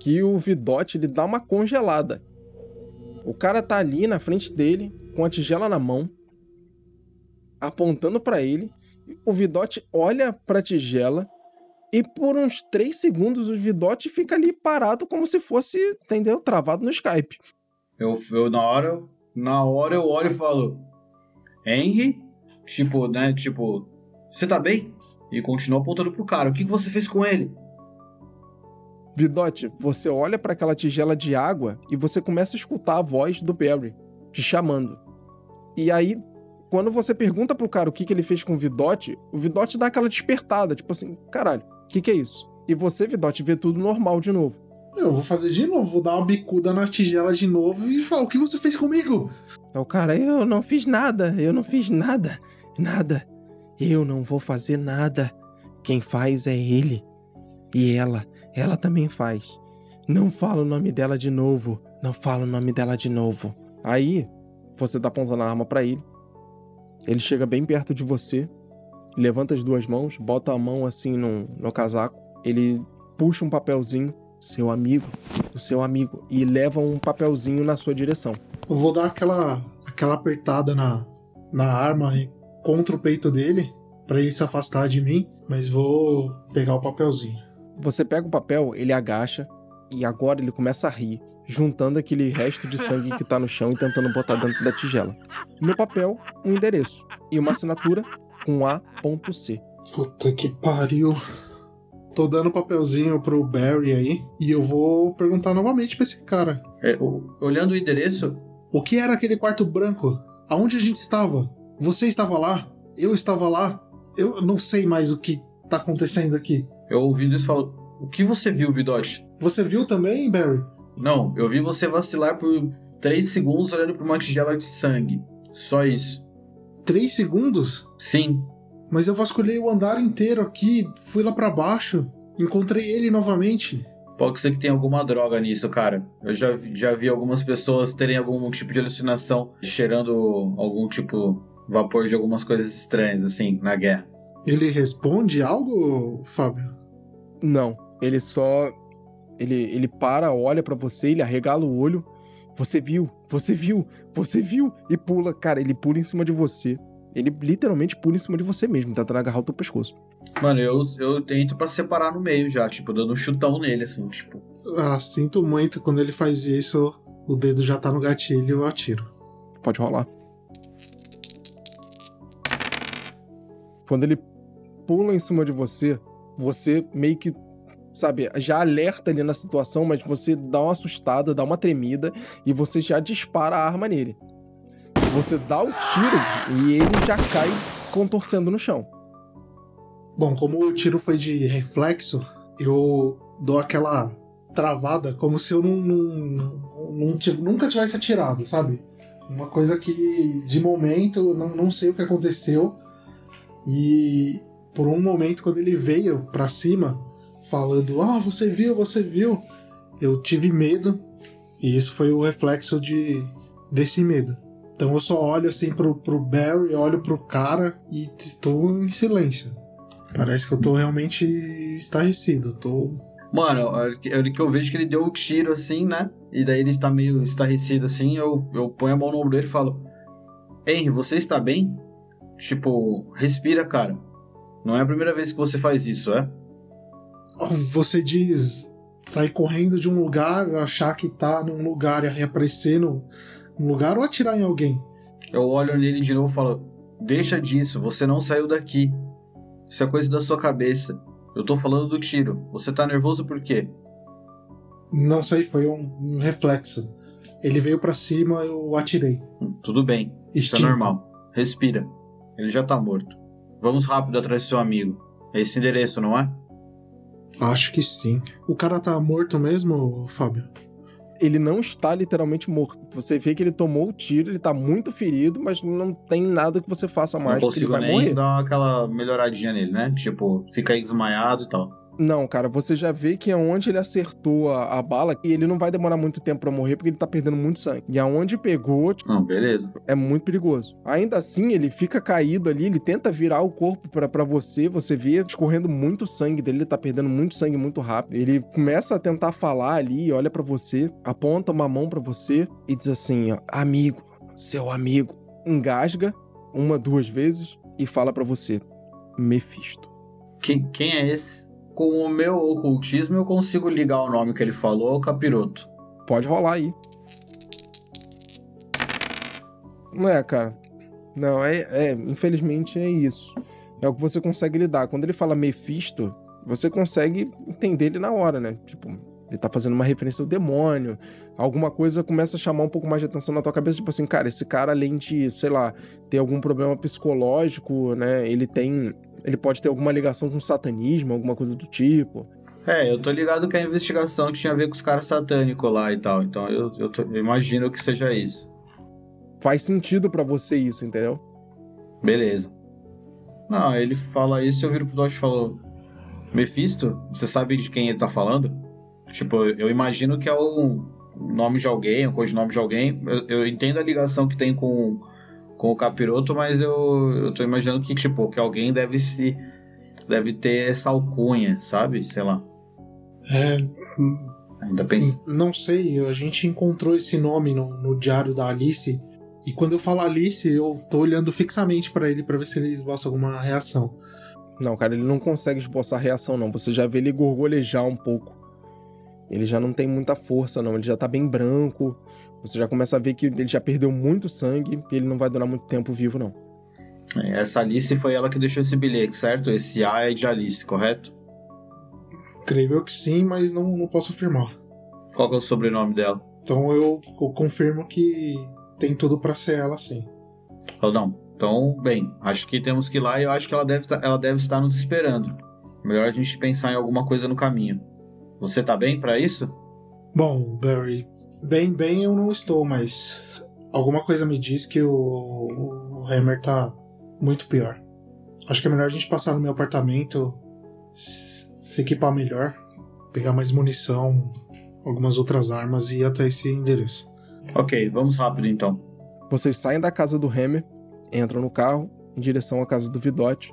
que o Vidote ele dá uma congelada. O cara tá ali na frente dele, com a tigela na mão, apontando para ele. O Vidote olha pra tigela e por uns 3 segundos o Vidote fica ali parado como se fosse, entendeu? Travado no Skype. Eu, eu na hora, na hora eu olho e falo, Henry, tipo, né, tipo, você tá bem? E continua apontando pro cara. O que você fez com ele? Vidote, você olha para aquela tigela de água e você começa a escutar a voz do Barry te chamando. E aí, quando você pergunta pro cara o que, que ele fez com o Vidote, o Vidote dá aquela despertada, tipo assim, caralho, o que, que é isso? E você, Vidote, vê tudo normal de novo. Eu vou fazer de novo, vou dar uma bicuda na tigela de novo e falar: o que você fez comigo? É o cara, eu não fiz nada, eu não fiz nada, nada. Eu não vou fazer nada. Quem faz é ele. E ela, ela também faz. Não fala o nome dela de novo, não fala o nome dela de novo. Aí, você tá apontando a arma para ele. Ele chega bem perto de você, levanta as duas mãos, bota a mão assim no, no casaco. Ele puxa um papelzinho, seu amigo, o seu amigo, e leva um papelzinho na sua direção. Eu vou dar aquela, aquela apertada na, na arma contra o peito dele, pra ele se afastar de mim, mas vou pegar o papelzinho. Você pega o papel, ele agacha e agora ele começa a rir, juntando aquele resto de sangue que tá no chão e tentando botar dentro da tigela. No papel, um endereço e uma assinatura com A.C. Puta que pariu. Tô dando papelzinho pro Barry aí e eu vou perguntar novamente pra esse cara. É, o- olhando o endereço, O que era aquele quarto branco? Aonde a gente estava? Você estava lá? Eu estava lá? Eu não sei mais o que tá acontecendo aqui. Eu ouvindo isso falo, o que você viu, Vidote? Você viu também, Barry? Não, eu vi você vacilar por 3 segundos olhando pra uma tigela de sangue. Só isso. Três segundos? Sim, Mas eu vasculhei o andar inteiro aqui, fui lá pra baixo, encontrei ele novamente. Pode ser que tenha alguma droga nisso, cara. Eu já vi, já vi algumas pessoas terem algum tipo de alucinação, cheirando algum tipo vapor de algumas coisas estranhas, assim, na guerra. Ele responde algo, Fábio? Não, ele só. Ele, ele para, olha pra você, ele arregala o olho. Você viu, você viu, você viu. E pula, cara, ele pula em cima de você. Ele literalmente pula em cima de você mesmo, tentando agarrar o teu pescoço. Mano, eu, eu tento pra separar no meio já, tipo, dando um chutão nele, assim, tipo. Ah, sinto muito quando ele faz isso, o dedo já tá no gatilho e eu atiro. Pode rolar. Quando ele pula em cima de você, você meio que, sabe, já alerta ali na situação, mas você dá uma assustada, dá uma tremida e você já dispara a arma nele. Você dá o tiro e ele já cai contorcendo no chão. Bom, como o tiro foi de reflexo, eu dou aquela travada como se eu não, não- não nunca tivesse atirado, sabe? Uma coisa que de momento não, não sei o que aconteceu. E por um momento, quando ele veio pra cima, falando: Ah, você viu, você viu, eu tive medo. E isso foi o reflexo de, desse medo. Então eu só olho assim pro, pro Barry, olho pro cara e estou em silêncio. Parece que eu tô realmente estarrecido. Tô. Mano, a hora que eu vejo que ele deu o tiro assim, né? E daí ele tá meio estarrecido assim, eu, eu ponho a mão no ombro dele e falo: Henry, você está bem? Tipo, respira, cara. Não é a primeira vez que você faz isso, é? Você diz sair correndo de um lugar, achar que tá num lugar e reaparecer num lugar ou atirar em alguém. Eu olho nele de novo e falo: Deixa disso, você não saiu daqui. Isso é coisa da sua cabeça. Eu tô falando do tiro. Você tá nervoso por quê? Não sei, foi um, um reflexo. Ele veio para cima, eu atirei. Tudo bem. Isso é normal. Respira. Ele já tá morto. Vamos rápido atrás do seu amigo. É esse endereço, não é? Acho que sim. O cara tá morto mesmo, Fábio? Ele não está literalmente morto. Você vê que ele tomou o tiro, ele tá muito ferido, mas não tem nada que você faça Não mais, porque ele consigo vai nem morrer. dar aquela melhoradinha nele, né? Tipo, fica aí desmaiado e tal. Não, cara, você já vê que aonde ele acertou a, a bala, e ele não vai demorar muito tempo pra morrer, porque ele tá perdendo muito sangue. E aonde pegou, tipo, Não, beleza. é muito perigoso. Ainda assim, ele fica caído ali, ele tenta virar o corpo pra pra você, você vê escorrendo muito sangue dele, ele tá perdendo muito sangue muito rápido. Ele começa a tentar falar ali, olha pra você, aponta uma mão pra você e diz assim, ó, amigo, seu amigo. Engasga uma, duas vezes e fala pra você, Mephisto. Quem, quem é esse? Com o meu ocultismo eu consigo ligar o nome que ele falou ao capiroto. Pode rolar aí. Não é, cara. Não, é, é. Infelizmente é isso. É o que você consegue lidar. Quando ele fala Mephisto, você consegue entender ele na hora, né? Tipo, ele tá fazendo uma referência ao demônio. Alguma coisa começa a chamar um pouco mais de atenção na tua cabeça. Tipo assim, cara, esse cara, além de, sei lá, ter algum problema psicológico, né? Ele tem. Ele pode ter alguma ligação com satanismo, alguma coisa do tipo. É, eu tô ligado que a investigação tinha a ver com os caras satânicos lá e tal. Então eu, eu, tô- eu imagino que seja isso. Faz sentido pra você isso, entendeu? Beleza. Não, ele fala isso e eu viro pro Dodge e falo: Mephisto, você sabe de quem ele tá falando? Tipo, eu imagino que é o nome de alguém, o codinome de alguém. Eu, eu entendo a ligação que tem com, com o capiroto, mas eu, eu tô imaginando que, tipo, que alguém deve se. Deve ter essa alcunha, sabe? Sei lá. É, Ainda penso. não sei, a gente encontrou esse nome no, no diário da Alice. E quando eu falo Alice, eu tô olhando fixamente pra ele pra ver se ele esboça alguma reação. Não, cara, ele não consegue esboçar reação, não. Você já vê ele gorgolejar um pouco. Ele já não tem muita força, não. Ele já tá bem branco. Você já começa a ver que ele já perdeu muito sangue e ele não vai durar muito tempo vivo, não. Essa Alice foi ela que deixou esse bilhete, certo? Esse A é de Alice, correto? Creio eu que sim, mas não, não posso afirmar. Qual que é o sobrenome dela? Então eu, eu confirmo que tem tudo pra ser ela sim. Ou não? Então, bem, acho que temos que ir lá e eu acho que ela deve, estar- ela deve estar nos esperando. Melhor a gente pensar em alguma coisa no caminho. Você tá bem pra isso? Bom, Barry, bem, bem eu não estou, mas alguma coisa me diz que o, o Hammer tá muito pior. Acho que é melhor a gente passar no meu apartamento, se equipar melhor, pegar mais munição, algumas outras armas e ir até esse endereço. Ok, vamos rápido então. Vocês saem da casa do Hammer, entram no carro em direção à casa do Vidote.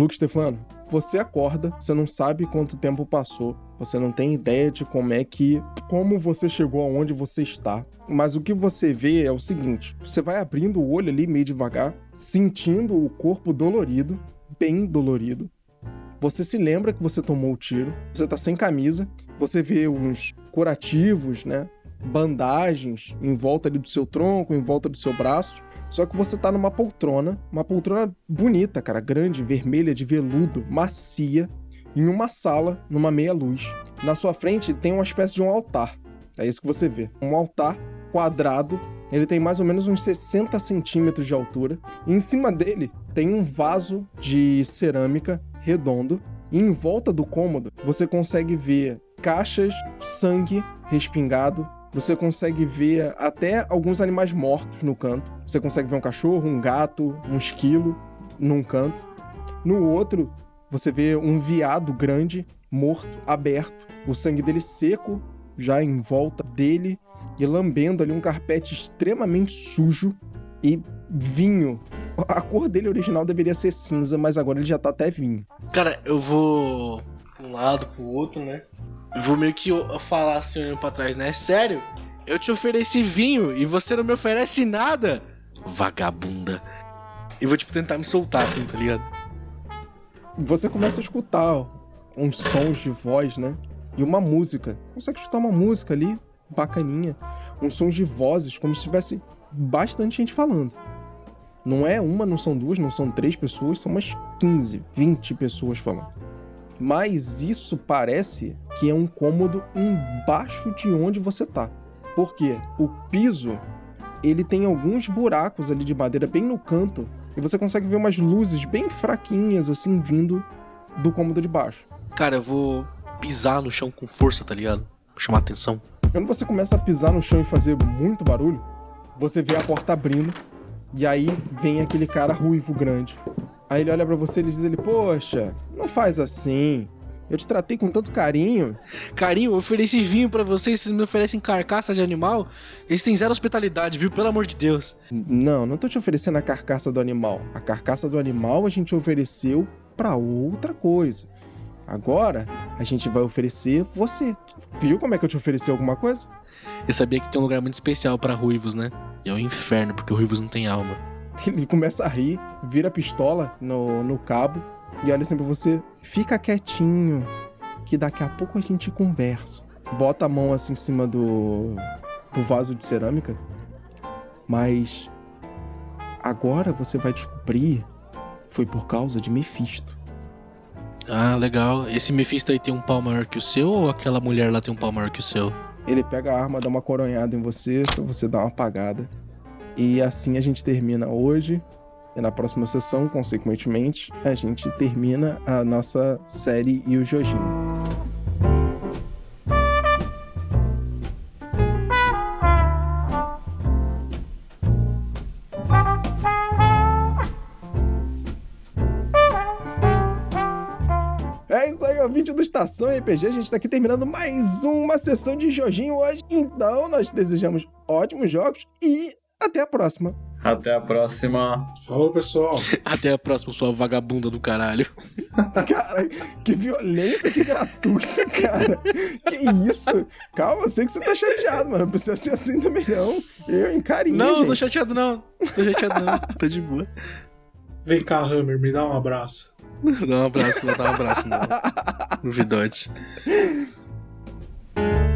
Luke Stefano, você acorda, você não sabe quanto tempo passou, você não tem ideia de como é que. como você chegou aonde você está. Mas o que você vê é o seguinte: você vai abrindo o olho ali meio devagar, sentindo o corpo dolorido, bem dolorido. Você se lembra que você tomou o tiro, você tá sem camisa, você vê uns curativos, né? Bandagens em volta ali do seu tronco, em volta do seu braço. Só que você tá numa poltrona, uma poltrona bonita, cara, grande, vermelha, de veludo, macia, em uma sala, numa meia luz. Na sua frente tem uma espécie de um altar. É isso que você vê. Um altar quadrado. Ele tem mais ou menos uns 60 centímetros de altura. E em cima dele tem um vaso de cerâmica redondo. E em volta do cômodo você consegue ver caixas, sangue respingado. Você consegue ver até alguns animais mortos no canto. Você consegue ver um cachorro, um gato, um esquilo num canto. No outro, você vê um veado grande, morto, aberto, o sangue dele seco, já em volta dele, e lambendo ali um carpete extremamente sujo e vinho A cor dele original deveria ser cinza, mas agora ele já tá até vinho. Cara, eu vou um lado, pro outro, né? Vou meio que falar assim, olhando pra trás, né? Sério? Eu te ofereci vinho e você não me oferece nada? Vagabunda. E vou, tipo, tentar me soltar, assim, tá ligado? Você começa a escutar uns sons de voz, né? E uma música. Consegue escutar uma música ali, bacaninha. Uns sons de vozes, como se tivesse bastante gente falando. Não é uma, não são duas, não são três pessoas, são umas 15, 20 pessoas falando. Mas isso parece que é um cômodo embaixo de onde você tá. Porque o piso, ele tem alguns buracos ali de madeira bem no canto e você consegue ver umas luzes bem fraquinhas assim vindo do cômodo de baixo. Cara, eu vou pisar no chão com força, tá ligado? Pra chamar atenção. Quando você começa a pisar no chão e fazer muito barulho, você vê a porta abrindo e aí vem aquele cara ruivo grande. Aí ele olha pra você e ele diz ele: "Poxa, não faz assim. Eu te tratei com tanto carinho. Carinho, eu ofereci vinho pra vocês, vocês me oferecem carcaça de animal? Eles têm zero hospitalidade, viu? Pelo amor de Deus. Não, não tô te oferecendo a carcaça do animal. A carcaça do animal a gente ofereceu pra outra coisa. Agora a gente vai oferecer você. Viu como é que eu te ofereci alguma coisa? Eu sabia que tem um lugar muito especial pra ruivos, né? E é o inferno, porque o ruivos não tem alma. Ele começa a rir, vira a pistola no, no cabo e olha assim pra você. Fica quietinho, que daqui a pouco a gente conversa. Bota a mão assim em cima do, do vaso de cerâmica. Mas agora você vai descobrir foi por causa de Mephisto. Ah, legal. Esse Mephisto aí tem um pau maior que o seu ou aquela mulher lá tem um pau maior que o seu? Ele pega a arma, dá uma coronhada em você, pra você dar uma apagada. E assim a gente termina hoje. E na próxima sessão, consequentemente, a gente termina a nossa série e o Jojinho. É ouvinte do Estação RPG. A gente tá aqui terminando mais uma sessão de Jojinho hoje. Então, nós desejamos ótimos jogos e até a próxima. Até a próxima. Falou, pessoal. Até a próxima, sua vagabunda do caralho. Cara, que violência, que gratuita, cara. Que isso? Calma, eu sei que você tá chateado, mas não precisa ser assim também, não. Eu encarinho, não, gente. tô chateado não. Tô chateado não. Tá de boa. Vem cá, Hammer, me dá um abraço. Dá um abraço, vou dar um abraço no, no Vidote.